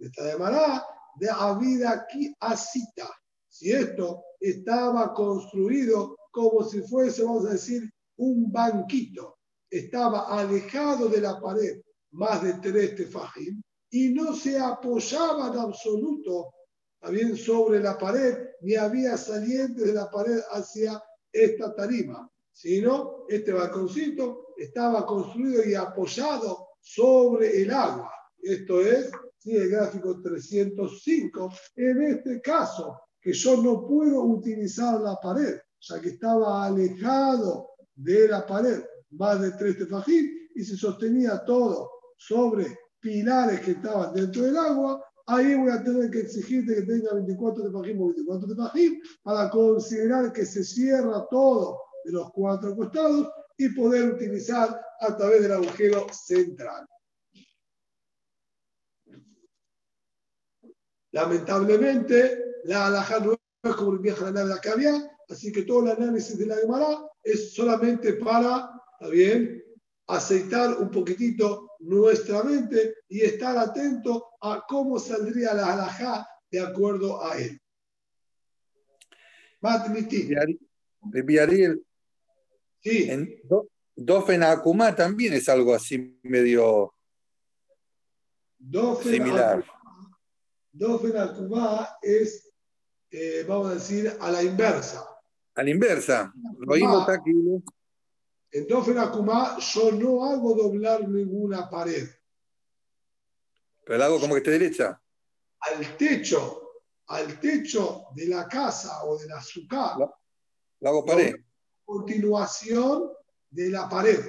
Esta llamará de Avida aquí a cita. Si esto estaba construido como si fuese, vamos a decir, un banquito estaba alejado de la pared más de tres tefajim y no se apoyaba en absoluto también sobre la pared ni había salientes de la pared hacia esta tarima, sino este balconcito estaba construido y apoyado sobre el agua. Esto es sí, el gráfico 305. En este caso, que yo no puedo utilizar la pared, ya que estaba alejado de la pared más de tres tefajim y se sostenía todo sobre pilares que estaban dentro del agua, ahí voy a tener que exigirte que tenga 24 tefajim o 24 tefajim para considerar que se cierra todo de los cuatro costados y poder utilizar a través del agujero central. Lamentablemente, la alhaja no es como el viejo la nave que había, así que todo el análisis de la Gemara es solamente para, ¿está bien?, aceitar un poquitito nuestra mente y estar atento a cómo saldría la alhaja de acuerdo a él. Matniti. De Ariel, Sí, en Do- Dofen Akuma también es algo así medio Dofen similar. Dofen Akubá es, eh, vamos a decir, a la inversa. A la inversa. ¿no? En Dofen Akubá yo no hago doblar ninguna pared. Pero lo hago como que esté derecha. Al techo, al techo de la casa o de la azúcar, Lo- Lo hago pared. continuación de la pared.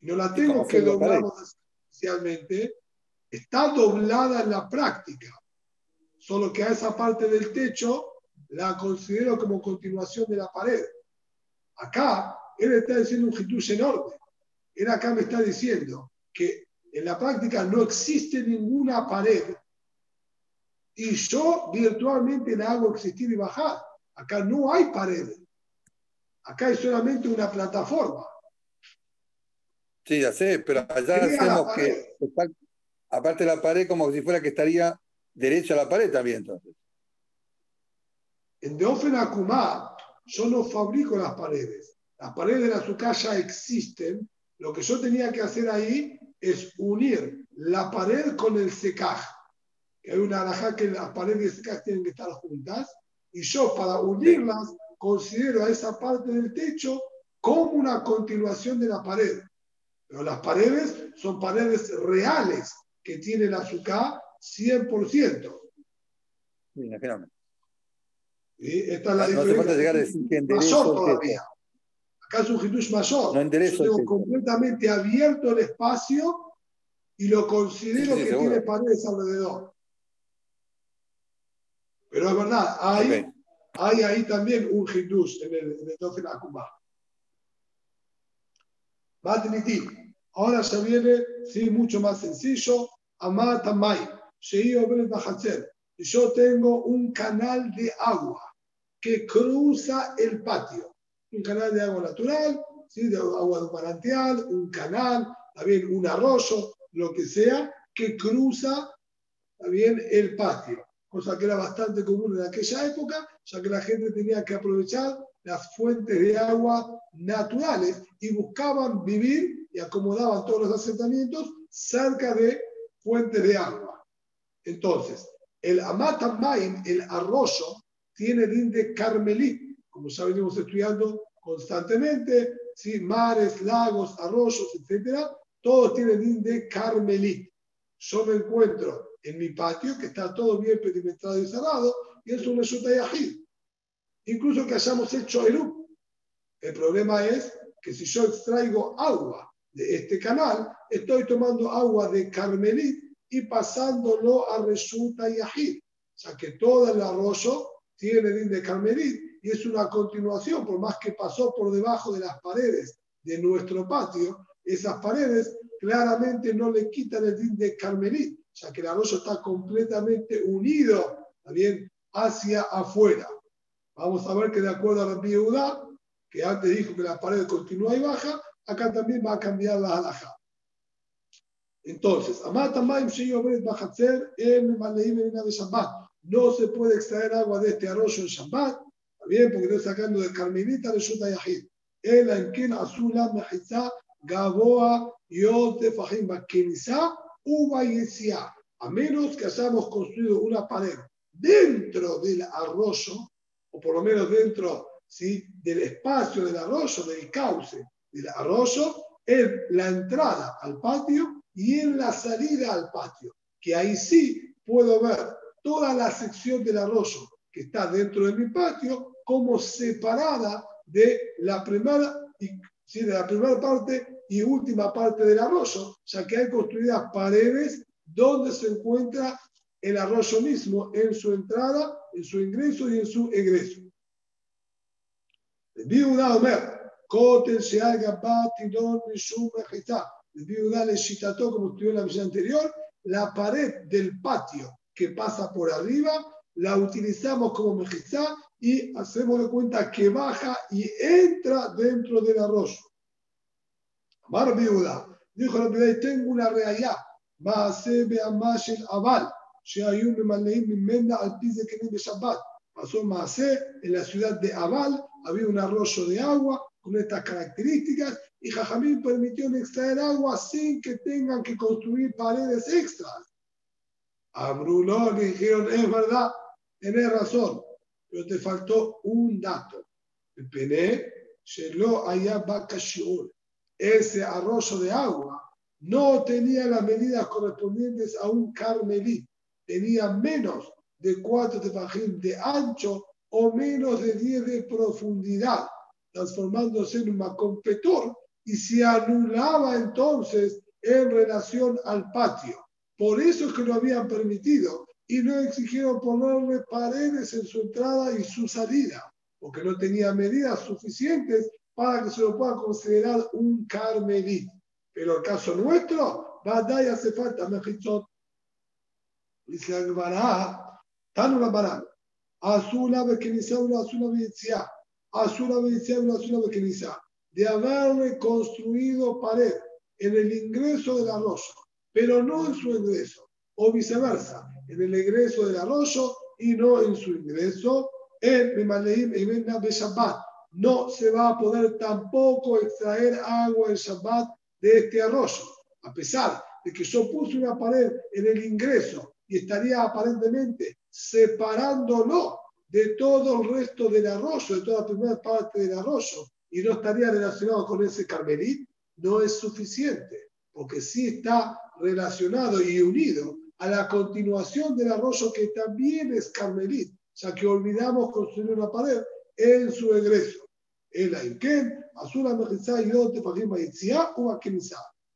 No la tengo ¿Cómo que la doblar especialmente. Está doblada en la práctica. Solo que a esa parte del techo la considero como continuación de la pared. Acá, él está diciendo un hitush enorme. Él acá me está diciendo que en la práctica no existe ninguna pared y yo virtualmente la hago existir y bajar. Acá no hay pared. Acá hay solamente una plataforma. Sí, ya sé, pero allá hacemos que, aparte de la pared, como si fuera que estaría derecha la pared también, entonces. En Deofen Akumá, yo no fabrico las paredes. Las paredes de la azúcar existen. Lo que yo tenía que hacer ahí es unir la pared con el secaj. Que hay una alhaja que las paredes y secaj tienen que estar juntas. Y yo, para unirlas, considero a esa parte del techo como una continuación de la pared. Pero las paredes son paredes reales que tiene la azúcar 100%. Sí, imagíname. ¿sí? Esta es la No diferencia. falta llegar a decir que mayor todavía. Acá es un hitush mayor. No enderezo Yo tengo completamente abierto el espacio y lo considero Sí, que seguro. tiene paredes alrededor. Pero es verdad, hay, hay ahí también un hitush en el, en el Dofen Akuma. Matniti. Ahora ya viene, sí, mucho más sencillo. Benet Bahatzer. Yo tengo un canal de agua que cruza el patio. Un canal de agua natural, ¿sí? de agua de un manantial, un canal, también un arroyo, lo que sea, que cruza también el patio. Cosa que era bastante común en aquella época, ya que la gente tenía que aprovechar las fuentes de agua naturales y buscaban vivir y acomodaban todos los asentamientos cerca de fuentes de agua. Entonces, el Amatamayim, el arroyo, tiene din de Carmelit, como ya venimos estudiando constantemente, ¿sí? mares, lagos, arroyos, etcétera, todos tienen din de Carmelit. Yo me encuentro en mi patio, que está todo bien perimetrado y cerrado, y es un resulta yahid. Incluso que hayamos hecho el El problema es que si yo extraigo agua de este canal, estoy tomando agua de Carmelit y pasándolo a Resulta Yahid. O sea que todo el arroyo tiene din de Carmelit y es una continuación, por más que pasó por debajo de las paredes de nuestro patio, esas paredes claramente no le quitan el din de Carmelit, ya que el arroyo está completamente unido también hacia afuera. Vamos a ver que de acuerdo a la Yehuda, que antes dijo que la pared continúa y baja, acá también va a cambiar la halajá. Entonces. No se puede extraer agua de este arroyo en Shabbat, ¿está bien? Porque estoy sacando de Carmelita de Shuta Yahid. El Enkin Azula Mejizá Gaboa Yote Fahim Bakenizá Uba Yesia. A menos que hayamos construido una pared dentro del arroyo, o por lo menos dentro ¿sí? del espacio del arroyo, del cauce del arroyo, en la entrada al patio y en la salida al patio, que ahí sí puedo ver toda la sección del arroyo que está dentro de mi patio como separada de la primera, ¿sí? de la primera parte y última parte del arroyo, ya que hay construidas paredes donde se encuentra el arroyo mismo en su entrada, en su ingreso y en su egreso. Viuda Omer, Kotel Mejitá. Viuda le shitató, como estudió en la misión anterior, la pared del patio que pasa por arriba, la utilizamos como mejizá y hacemos de cuenta que baja y entra dentro del arroyo. Mar viuda, dijo la viuda, tengo una realidad, Maase Beamash el Aval, Sheayum Maleim Mimenda al Pize Kenim Shabbat. Pasó Maase en la ciudad de Aval, había un arroyo de agua con estas características y Jajamín permitió extraer agua sin que tengan que construir paredes extras. A Bruno le dijeron, es verdad, tenés razón, pero te faltó un dato. El pené, Shelo Ayabakashiur. Ese arroyo de agua no tenía las medidas correspondientes a un carmelí. Tenía menos de cuatro tefajim de ancho o menos de 10 de profundidad, transformándose en un macompetor y se anulaba entonces en relación al patio. Por eso es que lo habían permitido y no exigieron ponerle paredes en su entrada y su salida, porque no tenía medidas suficientes para que se lo pueda considerar un carmelí. Pero el caso nuestro, y hace falta mejitzot. Dice Agbará, tan una bará, azula bekenizá, una azula beyitzia, beyitzia, una azula bekenizá, de haberle construido pared en el ingreso del arroyo, pero no en su ingreso, o viceversa, en el ingreso del arroyo y no en su ingreso, en Memaleim de Shabbat. No se va a poder tampoco extraer agua en Shabbat de este arroyo, a pesar de que yo puse una pared en el ingreso y estaría aparentemente separándolo de todo el resto del arroyo, de toda la primera parte del arroyo, y no estaría relacionado con ese carmelí, no es suficiente, porque sí está relacionado y unido a la continuación del arroyo que también es carmelí, ya que olvidamos construir una pared en su egreso. El Ainken, Azula Mejizá y Dote Fajim Yitzia o.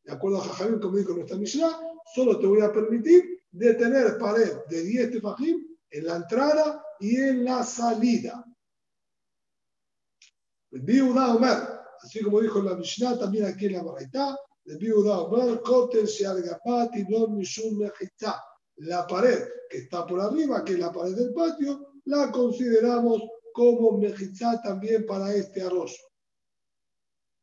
De acuerdo a Jajamim, como dijo nuestra Mishnah, solo te voy a permitir de tener pared de 10 tefajim en la entrada y en la salida. Viuda Omer, así como dijo la Mishnah, también aquí en la Baraitá, Viuda Omer, Kotel Shealgapati Don Mishun Mejizá. La pared que está por arriba, que es la pared del patio, la consideramos como mejizá también para este arroyo.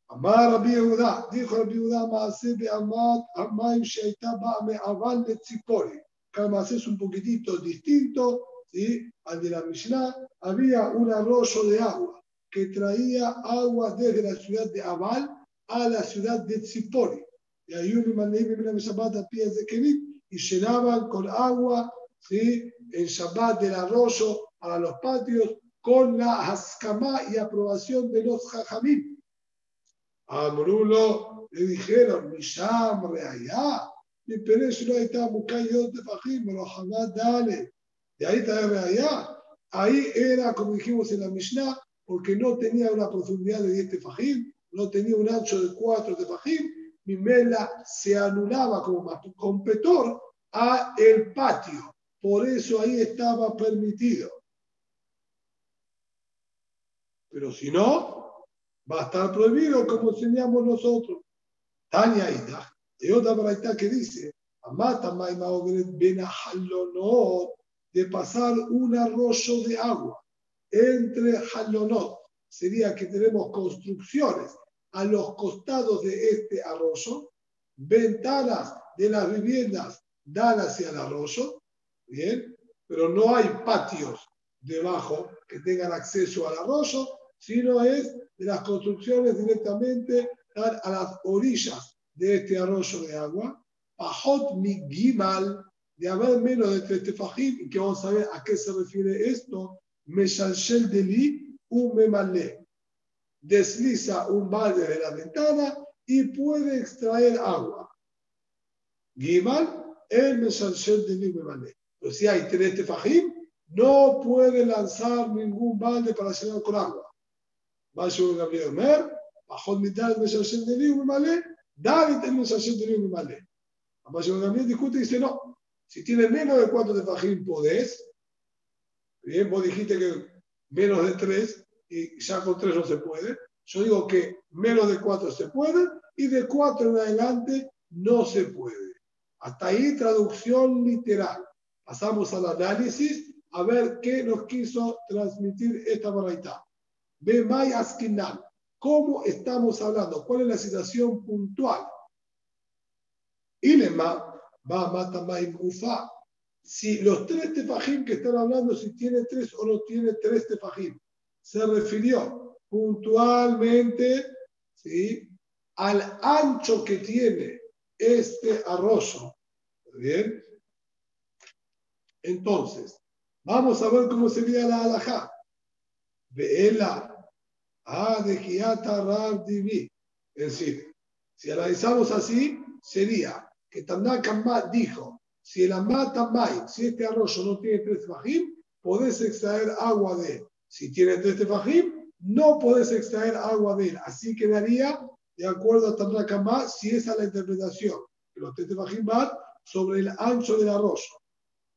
Amar Yehuda, dijo Rabbi Yehuda, Maase Be'amat, Amaim Sheita Ba'ame Aval de Tzipori. Calmas es un poquitito distinto, ¿sí? Al de la Mishnah, había un arroyo de agua que traía agua desde la ciudad de Aval a la ciudad de Tzipori. Y ahí un a pies de Kevit y llenaban con agua, ¿sí? El Shabbat del arroyo para los patios con la haskamá y aprobación de los jajamim. A Amrulo le dijeron, Misham reayá, mi perezo no está mucayot de fajim, dale. De ahí está reayá. Ahí era, como dijimos en la Mishnah, porque no tenía una profundidad de 10 tefajim, no tenía un ancho de 4 tefajim, mi mela se anulaba como competidor a el patio. Por eso ahí estaba permitido. Pero si no, va a estar prohibido como enseñamos nosotros. Tania Ida, de otra braita que dice, Amata de pasar un arroyo de agua entre halonot. Sería que tenemos construcciones a los costados de este arroyo, ventanas de las viviendas dan hacia el arroyo, bien, pero no hay patios debajo que tengan acceso al arroyo, sino es de las construcciones directamente a las orillas de este arroyo de agua. Pajot mi gimal, de haber menos de tres tefajim, que vamos a ver a qué se refiere esto, Meshalshel Deli, un memalé. Desliza un balde de la ventana y puede extraer agua. Gimal, el Meshalshel Deli, memalé. Pero si hay tres tefajim, no puede lanzar ningún balde para llenar con agua. Vaya Gabriel Omer, bajo mitad del Meshalshel Deli, memalé, David el Meshalshel Deli, u me malé. memalé. Vaya Gabriel discute y dice no si tiene menos de cuatro tefajim podés. Bien, vos dijiste que menos de tres y ya con tres no se puede. Yo digo que menos de cuatro se puede y de cuatro en adelante no se puede. Hasta ahí traducción literal. Pasamos al análisis a ver qué nos quiso transmitir esta baraita. Ve May Askinal. ¿Cómo estamos hablando? ¿Cuál es la situación puntual? Ilema va mata ufa. Si los tres tefajim que están hablando, si tiene tres o no tiene tres tefajim, se refirió puntualmente ¿sí? al ancho que tiene este arroyo. ¿Bien? Entonces, vamos a ver cómo sería la alajá. Veela, ah, de. Es decir, si analizamos así, sería que Tanaka dijo, si el Amatamay, si este arroyo no tiene tres fajim, podés extraer agua de él. Si tiene tres fajim, no podés extraer agua de él. Así quedaría de acuerdo a Tanaka si esa es la interpretación. Los tres fajim van sobre el ancho del arroyo.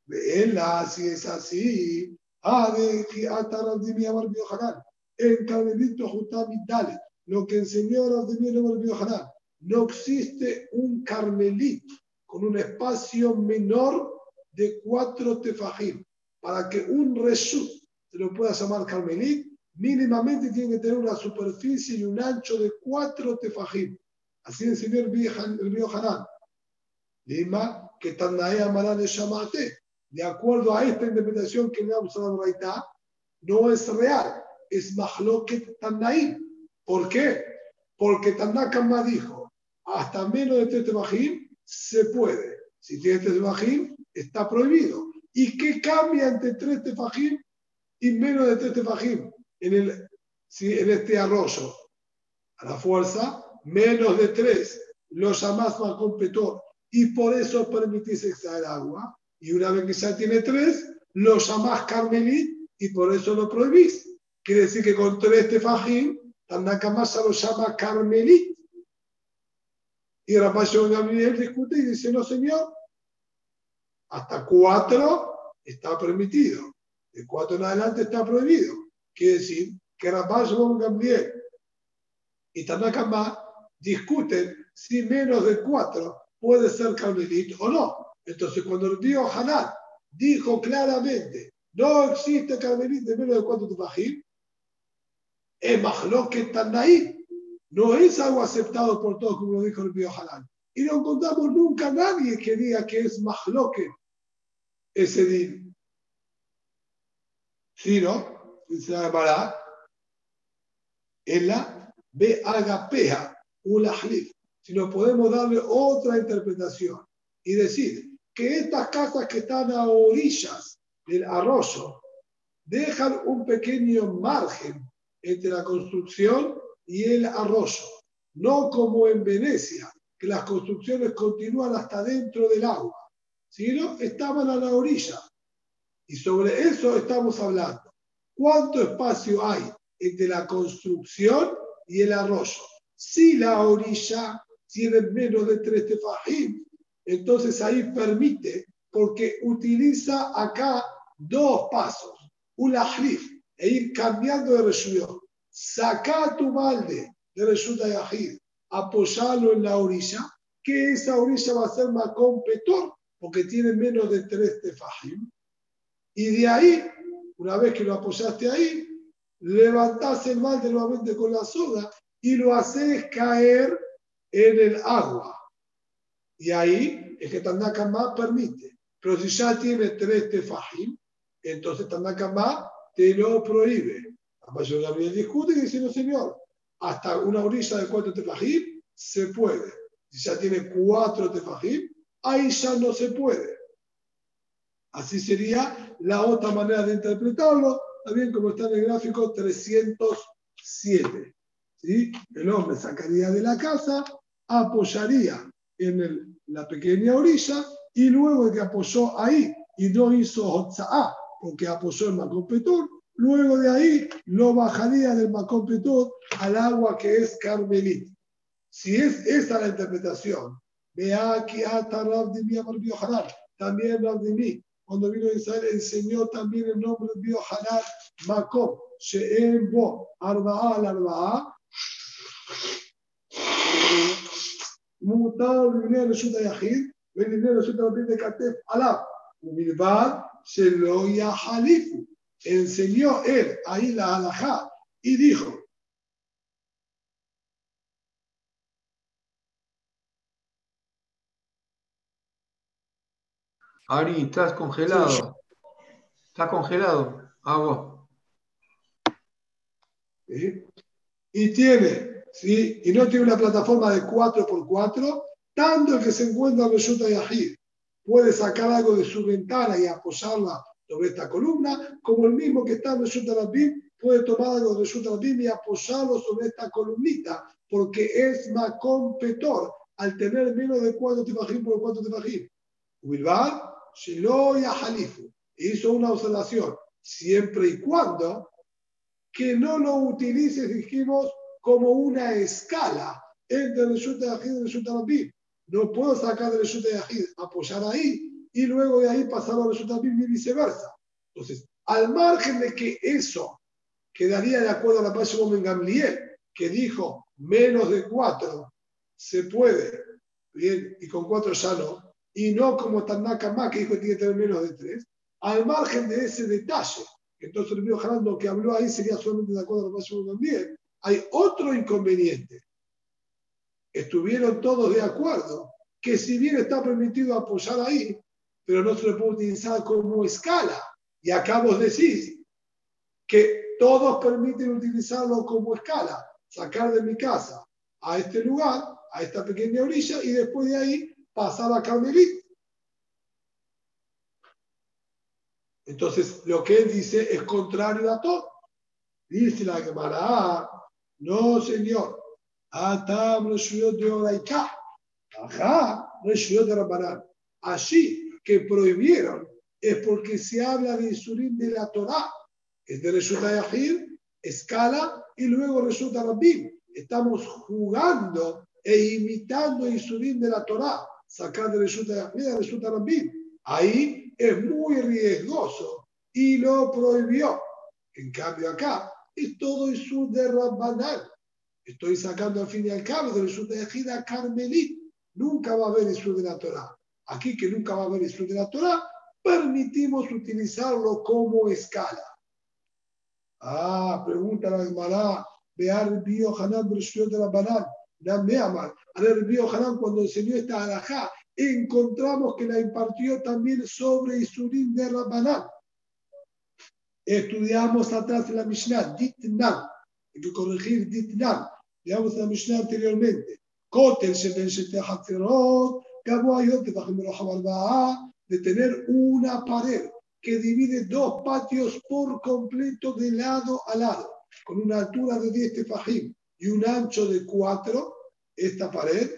Veela, si es así, ah. En Carmelito Jutami Dale, lo que enseñó Rab Divi Amar Biohanan no existe un carmelito con un espacio menor de cuatro tefajim. Para que un reshut se lo pueda llamar carmelit, mínimamente tiene que tener una superficie y un ancho de cuatro tefajim. Así enseñó el río Hanan. Lima, que Tanae Amarán de Shamate. De acuerdo a esta interpretación que me ha usado Raita, no es real, es Mahloket Tanaim. ¿Por qué? Porque Tanakama dijo, hasta menos de tres tefajim se puede. Si tiene tres tefajim, está prohibido. ¿Y qué cambia entre tres tefajim y menos de tres tefajim en, el, en este arroyo? A la fuerza, menos de tres lo llamás completor y por eso permitís extraer agua. Y una vez que ya tiene tres, lo llamás carmelit y por eso lo prohibís. Quiere decir que con tres tefajim, Tandakamasa lo llama carmelit y Rafael Gabriel discute y dice, no señor, hasta cuatro está permitido, de cuatro en adelante está prohibido. Quiere decir que Rafael Gabriel y Tanakama discuten si menos de cuatro puede ser carmelito o no. Entonces, cuando el río Hanan dijo claramente, no existe carmelito de menos de cuatro tefajim, es más lo que ahí no es algo aceptado por todos, como lo dijo el Pío Halal. Y no encontramos nunca nadie que diga que es mahloque ese din. ¿Sí, no? Dice la En la ve agapea. Si no podemos darle otra interpretación y decir que estas casas que están a orillas del arroyo dejan un pequeño margen entre la construcción y el arroyo. No como en Venecia, que las construcciones continúan hasta dentro del agua, sino estaban a la orilla. Y sobre eso estamos hablando. ¿Cuánto espacio hay entre la construcción y el arroyo? Si la orilla tiene menos de tres tefajim, entonces ahí permite, porque utiliza acá dos pasos, un ahlif, e ir cambiando de región saca tu balde de Resulta Yahid, apoyarlo en la orilla, que esa orilla va a ser más completor, porque tiene menos de tres tefajim. Y de ahí, una vez que lo apoyaste ahí, levantás el balde nuevamente con la soga y lo haces caer en el agua. Y ahí es que Tanakama permite. Pero si ya tiene tres tefajim, entonces Tanakama te lo prohíbe. Mayor Gabriel discute no señor, hasta una orilla de cuatro tefajim se puede. Si ya tiene cuatro tefajim, ahí ya no se puede. Así sería la otra manera de interpretarlo, también como está en el gráfico 307. ¿sí? El hombre sacaría de la casa, apoyaría en la pequeña orilla y luego que apoyó ahí y no hizo Hotza'ah, porque apoyó el Macompetor, Luego de ahí lo bajaría del Macompetud al agua que es Carmelit. Si es esa la interpretación, Vea que ata Rab de mí, Amar Biohanan. También Rab de mí, cuando vino a Israel, enseñó también el nombre de Biohanan, Makom, She'em Bo, Arba'a al Arba'a. מותר לבני רשות היחיד ולבני רשות הרבים לכתף עליו, ובלבד שלא יחליפו. Enseñó él ahí la halajá y dijo, Ari, estás congelado. Estás congelado. Agua. ¿sí? y tiene, ¿sí? y no tiene una plataforma de 4x4, tanto el que se encuentra en Yahid puede sacar algo de su ventana y apoyarla sobre esta columna, como el mismo que está en Rabim puede tomar algo de Rabim y apoyarlo sobre esta columnita, porque es más competor al tener menos de 4 tefajim por 4 tefajim. Bilbao, Shelo Yahalifu, hizo una observación, siempre y cuando que no lo utilices, dijimos, como una escala entre el Yahid y el Rabim. No puedo sacar del Yahid, apoyar ahí y luego de ahí pasar al resulta de Rabim y viceversa. Entonces, al margen de que eso quedaría de acuerdo a la Pasha en Gamliel, que dijo menos de cuatro se puede, bien, y con cuatro ya no, y no como Tanaka más que dijo que tiene que tener menos de tres, al margen de ese detalle, entonces el río Jalando que habló ahí sería solamente de acuerdo a la Pasha también, hay otro inconveniente. Estuvieron todos de acuerdo que si bien está permitido apoyar ahí, pero no se le puede utilizar como escala. Y acá vos decís que todos permiten utilizarlo como escala, sacar de mi casa a este lugar, a esta pequeña orilla, y después de ahí pasar a Carmelit. Entonces, lo que él dice es contrario a todo. Dice la Gemara, no señor, Atam de Oraita, Ajá, de Rabanán. Allí que prohibieron es porque se habla de Isurim de la Torah, es de Reshuta Yahid, escala y luego Reshuta Rabim. Estamos jugando e imitando Isurim de la Torah, sacar de Reshuta Yahid a Reshuta Rabim. Ahí es muy riesgoso y lo prohibió. En cambio acá es todo Isur de Rabbanán. Estoy sacando al fin y al cabo de Isur de Yahid a Carmelit. Nunca va a haber Isur de la Torah. Aquí que nunca va a haber Isur de la Torah, permitimos utilizarlo como escala. Ah, pregunta la Gemara, Bear Bio Hanan de la Banán, Dame Amar. A ver, Hanan, cuando enseñó esta alajá, encontramos que la impartió también sobre Isurim de Rabbanán. Estudiamos atrás en la Mishnah, Ditnan, hay que corregir Ditnan, veamos la Mishnah anteriormente. Kotel Sheben De tener una pared que divide dos patios por completo de lado a lado, con una altura de 10 tefajim y un ancho de 4, esta pared,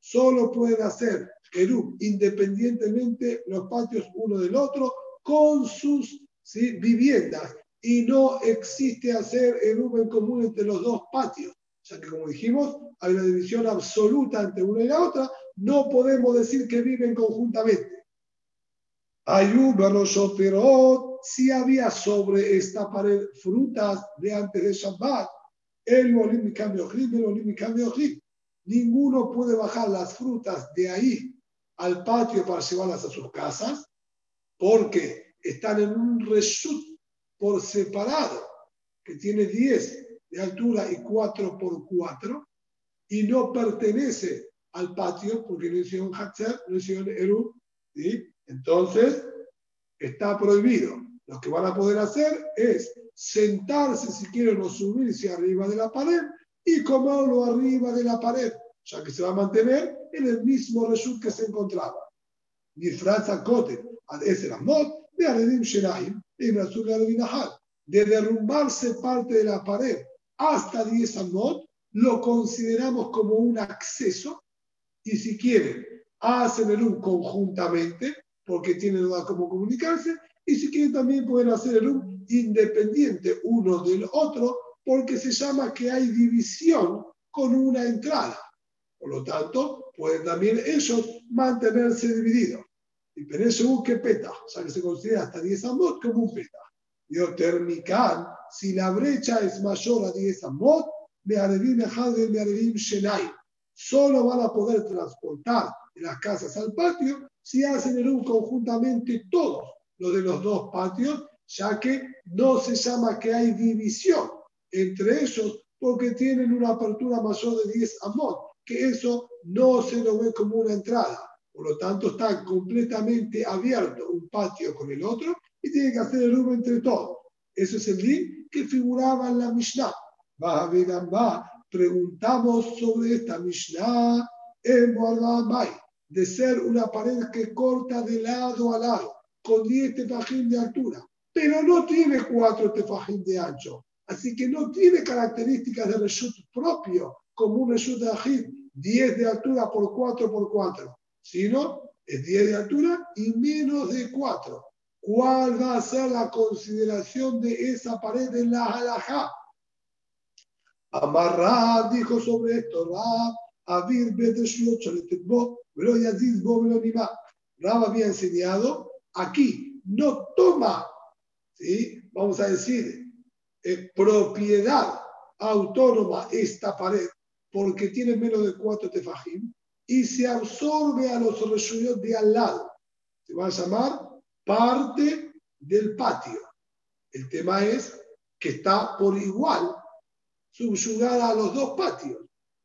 solo pueden hacer Erub independientemente los patios uno del otro con sus ¿sí? viviendas. Y no existe hacer Erub en común entre los dos patios, ya que como dijimos, hay una división absoluta entre una y la otra, no podemos decir que viven conjuntamente. Ayub, pero si había sobre esta pared frutas de antes de Shabbat, el olim cambio el olim cambio Ninguno puede bajar las frutas de ahí al patio para llevarlas a sus casas, porque están en un reshut por separado, que tiene 10 de altura y 4 por 4, y no pertenece al patio, porque no hicieron Hatzer, no hicieron Eru, ¿sí? entonces está prohibido. Lo que van a poder hacer es sentarse si quieren o subirse arriba de la pared y comerlo arriba de la pared, ya que se va a mantener en el mismo result que se encontraba. Disfraza Kote, es el amot de Aredim Sheraim, de derrumbarse parte de la pared hasta 10 amot, lo consideramos como un acceso y si quieren, hacen el un conjuntamente porque tienen duda cómo comunicarse y si quieren también pueden hacer el un independiente uno del otro porque se llama que hay división con una entrada. Por lo tanto, pueden también ellos mantenerse divididos. Y pero que peta, o sea que se considera hasta 10 amot como un peta. Yo termican, si la brecha es mayor a 10 amot, me arevim me arevim shenai. Solo van a poder transportar de las casas al patio si hacen el un conjuntamente todos los de los dos patios, ya que no se llama que hay división entre ellos porque tienen una apertura mayor de 10 amot, que eso no se lo ve como una entrada. Por lo tanto, está completamente abierto un patio con el otro y tiene que hacer el uno entre todos. Eso es el din que figuraba en la Mishnah. Va, preguntamos sobre esta Mishnah en Mai, de ser una pared que corta de lado a lado, con 10 tefajín de altura, pero no tiene 4 tefajín de ancho. Así que no tiene características de reshut propio, como un reshut de ajid, 10 de altura por 4 por 4, sino es 10 de altura y menos de 4. ¿Cuál va a ser la consideración de esa pared en la halajá? Amarrad dijo sobre esto, Rab, Avir había enseñado, aquí no toma, ¿sí? vamos a decir, eh, propiedad autónoma esta pared porque tiene menos de cuatro tefajim y se absorbe a los reshuyot de al lado. Se va a llamar parte del patio. El tema es que está por igual subyugada a los dos patios.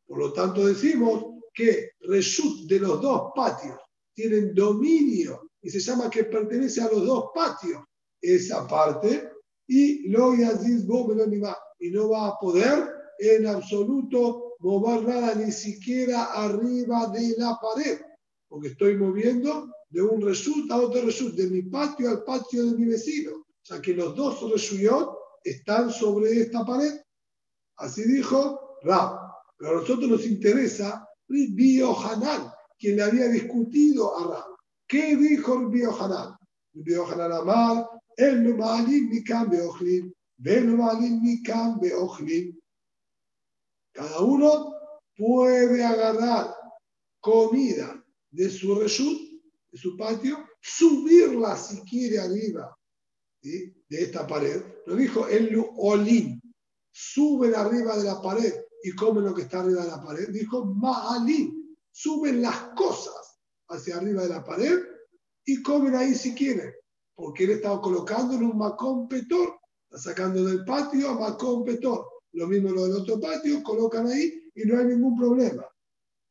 Por lo tanto, decimos que reshut de los dos patios tienen dominio y se llama que pertenece a los dos patios esa parte y lo y no va a poder en absoluto mover nada ni siquiera arriba de la pared, porque estoy moviendo de un result a otro result, de mi patio al patio de mi vecino. O sea que los dos resuyot están sobre esta pared. Así dijo Rab. Pero a nosotros nos interesa Bio Hanan, quien le había discutido a Rab. ¿Qué dijo Bio Hanan? Bio Hanan Amar, él no mi cambio cada uno puede agarrar comida de su reshut, su patio, subirla si quiere arriba de esta pared. Lo dijo el olín. Suben arriba de la pared y comen lo que está arriba de la pared. Dijo ma'alín. Suben las cosas hacia arriba de la pared y comen ahí si quieren. Porque él estaba colocando en un macón petor sacando del patio a Macón Petor. Lo mismo lo del otro patio, colocan ahí y no hay ningún problema.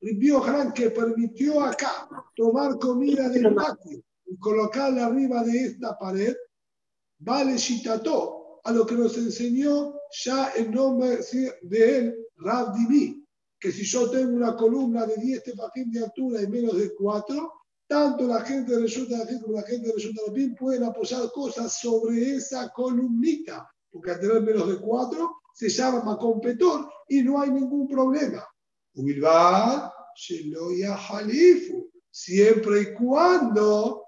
Ribio Hanan que permitió acá tomar comida del patio y colocarla arriba de esta pared, vale Shitato, a lo que nos enseñó ya el nombre de él, Rav Divi, que si yo tengo una columna de 10 tefajín de altura y menos de 4, tanto la gente de Resulta como la gente de Resulta pueden apoyar cosas sobre esa columnita porque al tener menos de cuatro se llama macompetor y no hay ningún problema. Siempre y cuando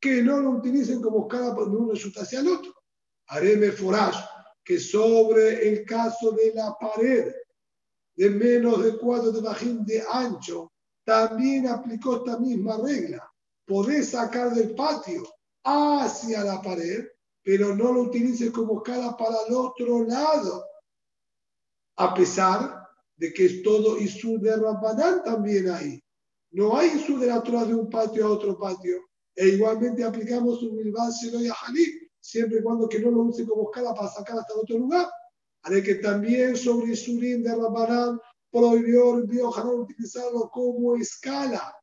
que no lo utilicen como escala de uno resulta hacia el otro. Hareme forage que sobre el caso de la pared de menos de cuatro de bajín de ancho, también aplicó esta misma regla. Podés sacar del patio hacia la pared pero no lo utilices como escala para el otro lado. A pesar de que es todo Isur de Rabbanán también ahí. No hay Isur de la Torah de un patio a otro patio. E igualmente aplicamos un Milván y Jalí, siempre y cuando que no lo use como escala para sacar hasta otro lugar. Haré que también sobre Isurín de Rabbanán prohibió el utilizarlo como escala.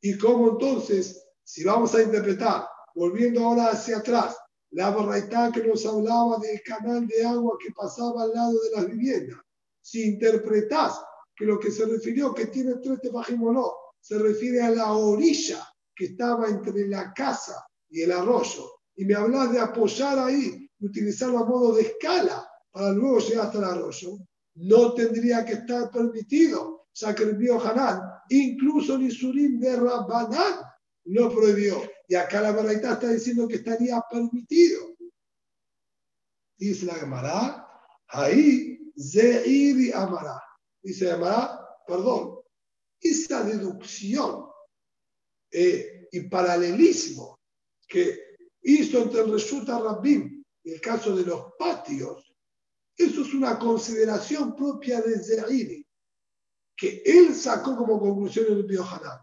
Y como entonces, si vamos a interpretar, volviendo ahora hacia atrás, la barraitá que nos hablaba del canal de agua que pasaba al lado de las viviendas. Si interpretás que lo que se refirió que tiene tres tefajim o no, se refiere a la orilla que estaba entre la casa y el arroyo. Y me hablas de apoyar ahí, y utilizarlo a modo de escala para luego llegar hasta el arroyo. No tendría que estar permitido, ya que el Hanan, incluso el Isurim de Rabbanán, no prohibió. Y acá la verdad está diciendo que estaría permitido. Dice la Gemara, ahí Zeiri Amará. Dice Amará, perdón, esa deducción eh, y paralelismo que hizo entre el Resulta Rabbim y el caso de los patios, eso es una consideración propia de Zeiri, que él sacó como conclusión el Biohanan.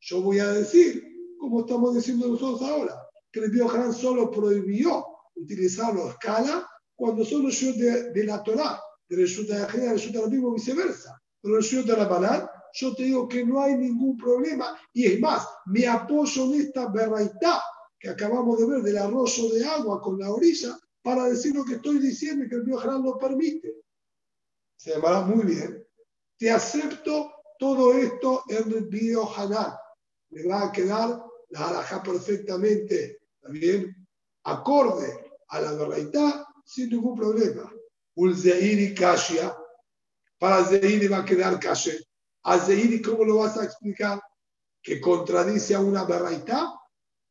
Yo voy a decir como estamos diciendo nosotros ahora, que el Biohanan solo prohibió utilizarlo a escala cuando son los de, de la Torah, de resulta de Ajena, resulta lo mismo viceversa. Pero el de la Banal, yo te digo que no hay ningún problema. Y es más, me apoyo en esta berraitá que acabamos de ver del arroyo de agua con la orilla para decir lo que estoy diciendo y que el Biohanan lo permite. Se llamará muy bien. Te acepto todo esto en el Biohanan. Me va a quedar la halajá perfectamente, también acorde a la verdad, sin ningún problema. Un Zeiri Kashia, para Zeiri va a quedar Kashe. A Zeiri, ¿cómo lo vas a explicar? Que contradice a una verdad.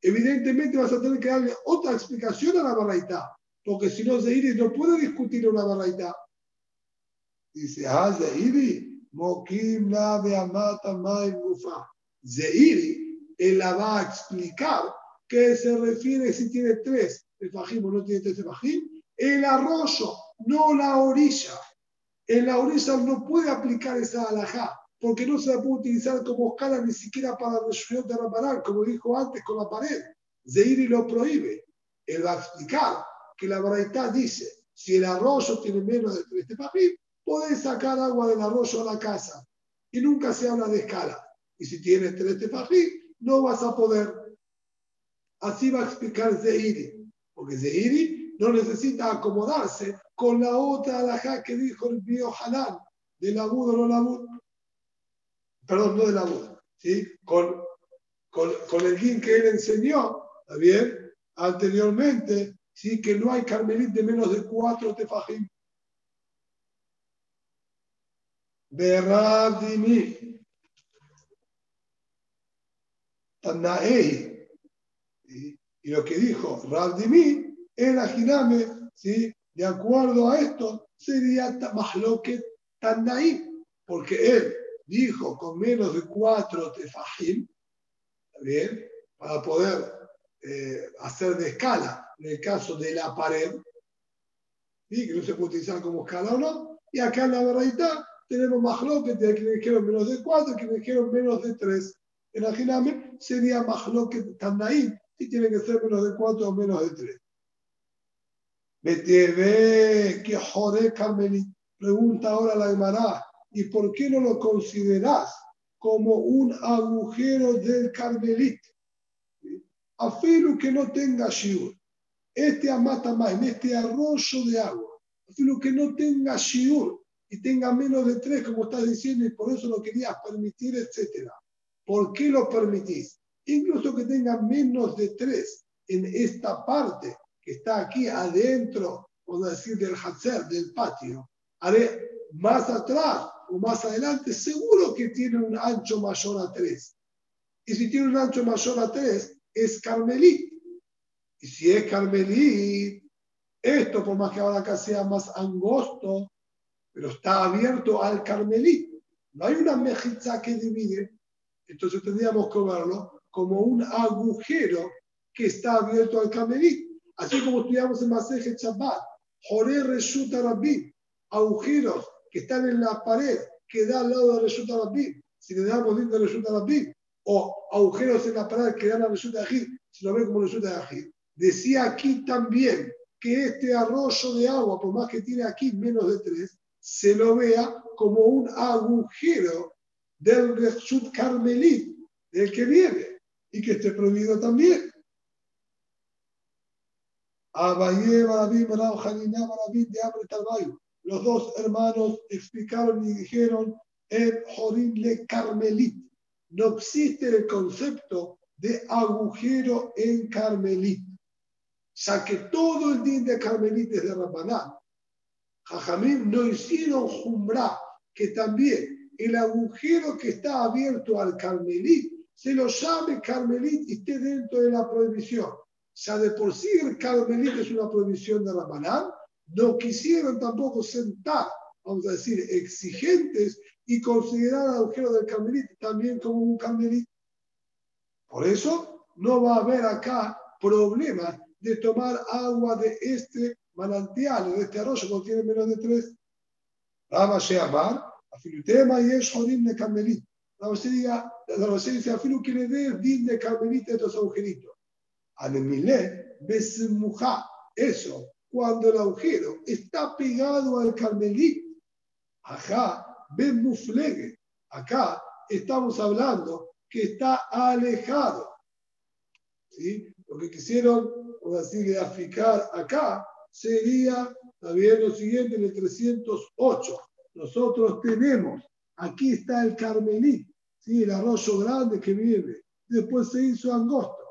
Evidentemente vas a tener que darle otra explicación a la verdad, porque si no, Zeiri no puede discutir una verdad. Dice, ah, Zeiri, Mokim la Beamata Mai Mufa. Zeiri él la va a explicar qué se refiere si tiene tres tefajim o no tiene tres tefajim. El arroyo, no la orilla. En la orilla no puede aplicar esa alajá, porque no se la puede utilizar como escala ni siquiera para el de Rabanal, como dijo antes con la pared. Zeiri lo prohíbe. Él va a explicar que la verdad dice, si el arroyo tiene menos de tres tefajim, puede sacar agua del arroyo a la casa. Y nunca se habla de escala. Y si tiene tres tefajim, no vas a poder. Así va a explicar Zeiri, porque Zeiri no necesita acomodarse con la otra alajá que dijo el bio Halal, del agudo no labud. Perdón, no del agudo, ¿sí? Con, con, con el guin que él enseñó, ¿está bien? Anteriormente, sí, que no hay carmelit de menos de cuatro tefajim. Berradimi, Tanaei. Y lo que dijo Rabdimi, el Ajiname, ¿sí? de acuerdo a esto, sería más lo que Tanaí, porque él dijo con menos de cuatro tefajim, bien? Para poder eh, hacer de escala en el caso de la pared, ¿sí? que no se puede utilizar como escala o no, y acá en la verdad tenemos lo que dijeron menos de cuatro, que dijeron menos de tres el ajiname sería que Tandaim, si tiene que ser menos de cuatro o menos de tres. Que jode Carmelit. Pregunta ahora la Gemara, ¿y por qué no lo considerás como un agujero del Carmelit? Afilo que no tenga shiur. Este amata en este arroyo de agua. Afilo que no tenga shiur y tenga menos de tres, como estás diciendo, y por eso lo querías permitir, etcétera. ¿Por qué lo permitís? Incluso que tenga menos de tres en esta parte que está aquí adentro, vamos a decir, del hacer, del patio. Haré más atrás o más adelante, seguro que tiene un ancho mayor a tres. Y si tiene un ancho mayor a tres, es carmelí. Y si es carmelí, esto, por más que ahora acá sea más angosto, pero está abierto al carmelí. No hay una mejitza que divide entonces tendríamos que verlo como un agujero que está abierto al camelí. Así como estudiamos en Maseje Shabbat, Joré Reshuta Rabbi, agujeros que están en la pared que da al lado de Reshuta Rabbi, si le damos dentro de Reshuta Rabbi, o agujeros en la pared que dan a Reshuta Ajid, si lo ven como Reshuta. Decía aquí también que este arroyo de agua, por más que tiene aquí menos de tres, se lo vea como un agujero del Reshut Carmelit, del que viene, y que esté prohibido también. Los dos hermanos explicaron y dijeron el Jorim le Carmelit. No existe el concepto de agujero en Carmelit. Ya que todo el din de Carmelit es de Rabanán. Jajamín no hicieron jumbra que también el agujero que está abierto al Carmelit se lo llame Carmelit y esté dentro de la prohibición. Ya de por sí el Carmelit es una prohibición de Rabanán, no quisieron tampoco sentar, vamos a decir, exigentes y considerar al agujero del Carmelit también como un Carmelit. Por eso no va a haber acá problema de tomar agua de este manantial o de este arroyo cuando tiene menos de tres. Rama Sheamar, afilutema y es jorim de Carmelit. La dice, afilu que le dé din de Carmelit de estos agujeritos. Anemile, besmuja, eso, cuando el agujero está pegado al Carmelit. Ajá, ben muflegue. Acá estamos hablando que está alejado. Lo que quisieron, así graficar acá, sería, también lo siguiente, en el 308. Nosotros tenemos, aquí está el Carmelí, ¿sí? el arroyo grande que viene. Después se hizo angosto.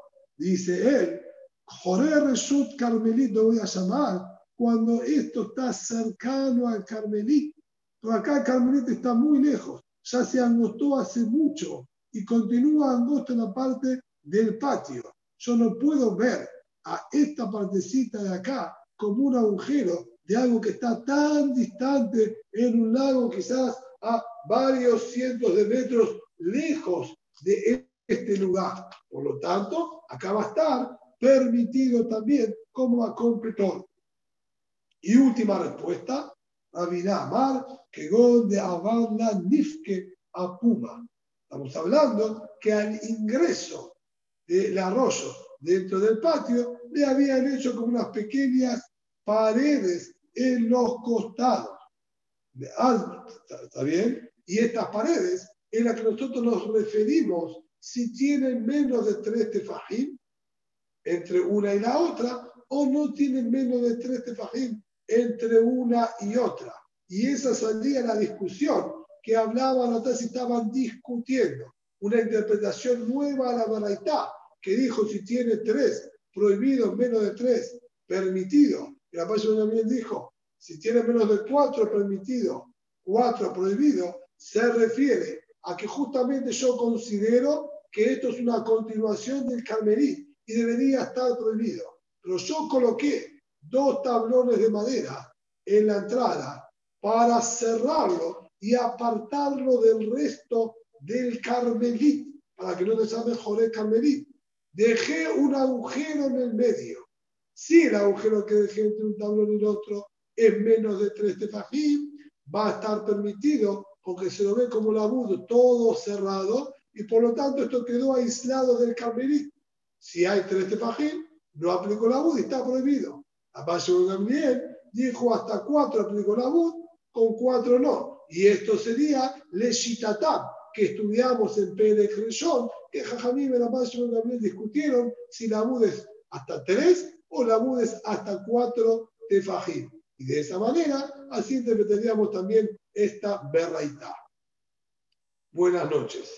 Dice él, Joré Reshut Carmelí, lo voy a llamar, cuando esto está cercano al Carmelí. Pero acá el Carmelí está muy lejos, ya se angostó hace mucho y continúa angosto en la parte del patio. Yo no puedo ver a esta partecita de acá como un agujero de algo que está tan distante en un lago, quizás a varios cientos de metros lejos de este lugar. Por lo tanto, acá va a estar permitido también como a completor. Y última respuesta, Rabina Amar, que de Avanda Nifke a Puma. Estamos hablando que al ingreso del arroyo dentro del patio le habían hecho como unas pequeñas paredes en los costados. ¿Está bien? Y estas paredes en las que nosotros nos referimos si tienen menos de tres tefajim entre una y la otra o no tienen menos de tres tefajim entre una y otra. Y esa salía la discusión que hablaban, no si estaban discutiendo una interpretación nueva a la Baraitá, que dijo si tiene tres, prohibido menos de tres, permitido. Y la página también dijo, si tiene menos de cuatro, permitido, cuatro, prohibido, se refiere a que justamente yo considero que esto es una continuación del Carmelí y debería estar prohibido. Pero yo coloqué dos tablones de madera en la entrada para cerrarlo y apartarlo del resto del Carmelit, para que no te llame el Carmelit. Dejé un agujero en el medio. Si el agujero que dejé entre un tablón y el otro es menos de tres tefajim, va a estar permitido porque se lo ve como la labud todo cerrado y por lo tanto esto quedó aislado del Carmelit. Si hay tres tefajim, no aplicó la bud y está prohibido. A de Gamliel dijo hasta cuatro aplicó la bud con cuatro no. Y esto sería Leshitatam, que estudiamos en Pérez Reshon, que Jajamim y la también discutieron si la bud es hasta tres o la bud es hasta cuatro tefajim. Y de esa manera, así interpretaríamos también esta berraita. Buenas noches.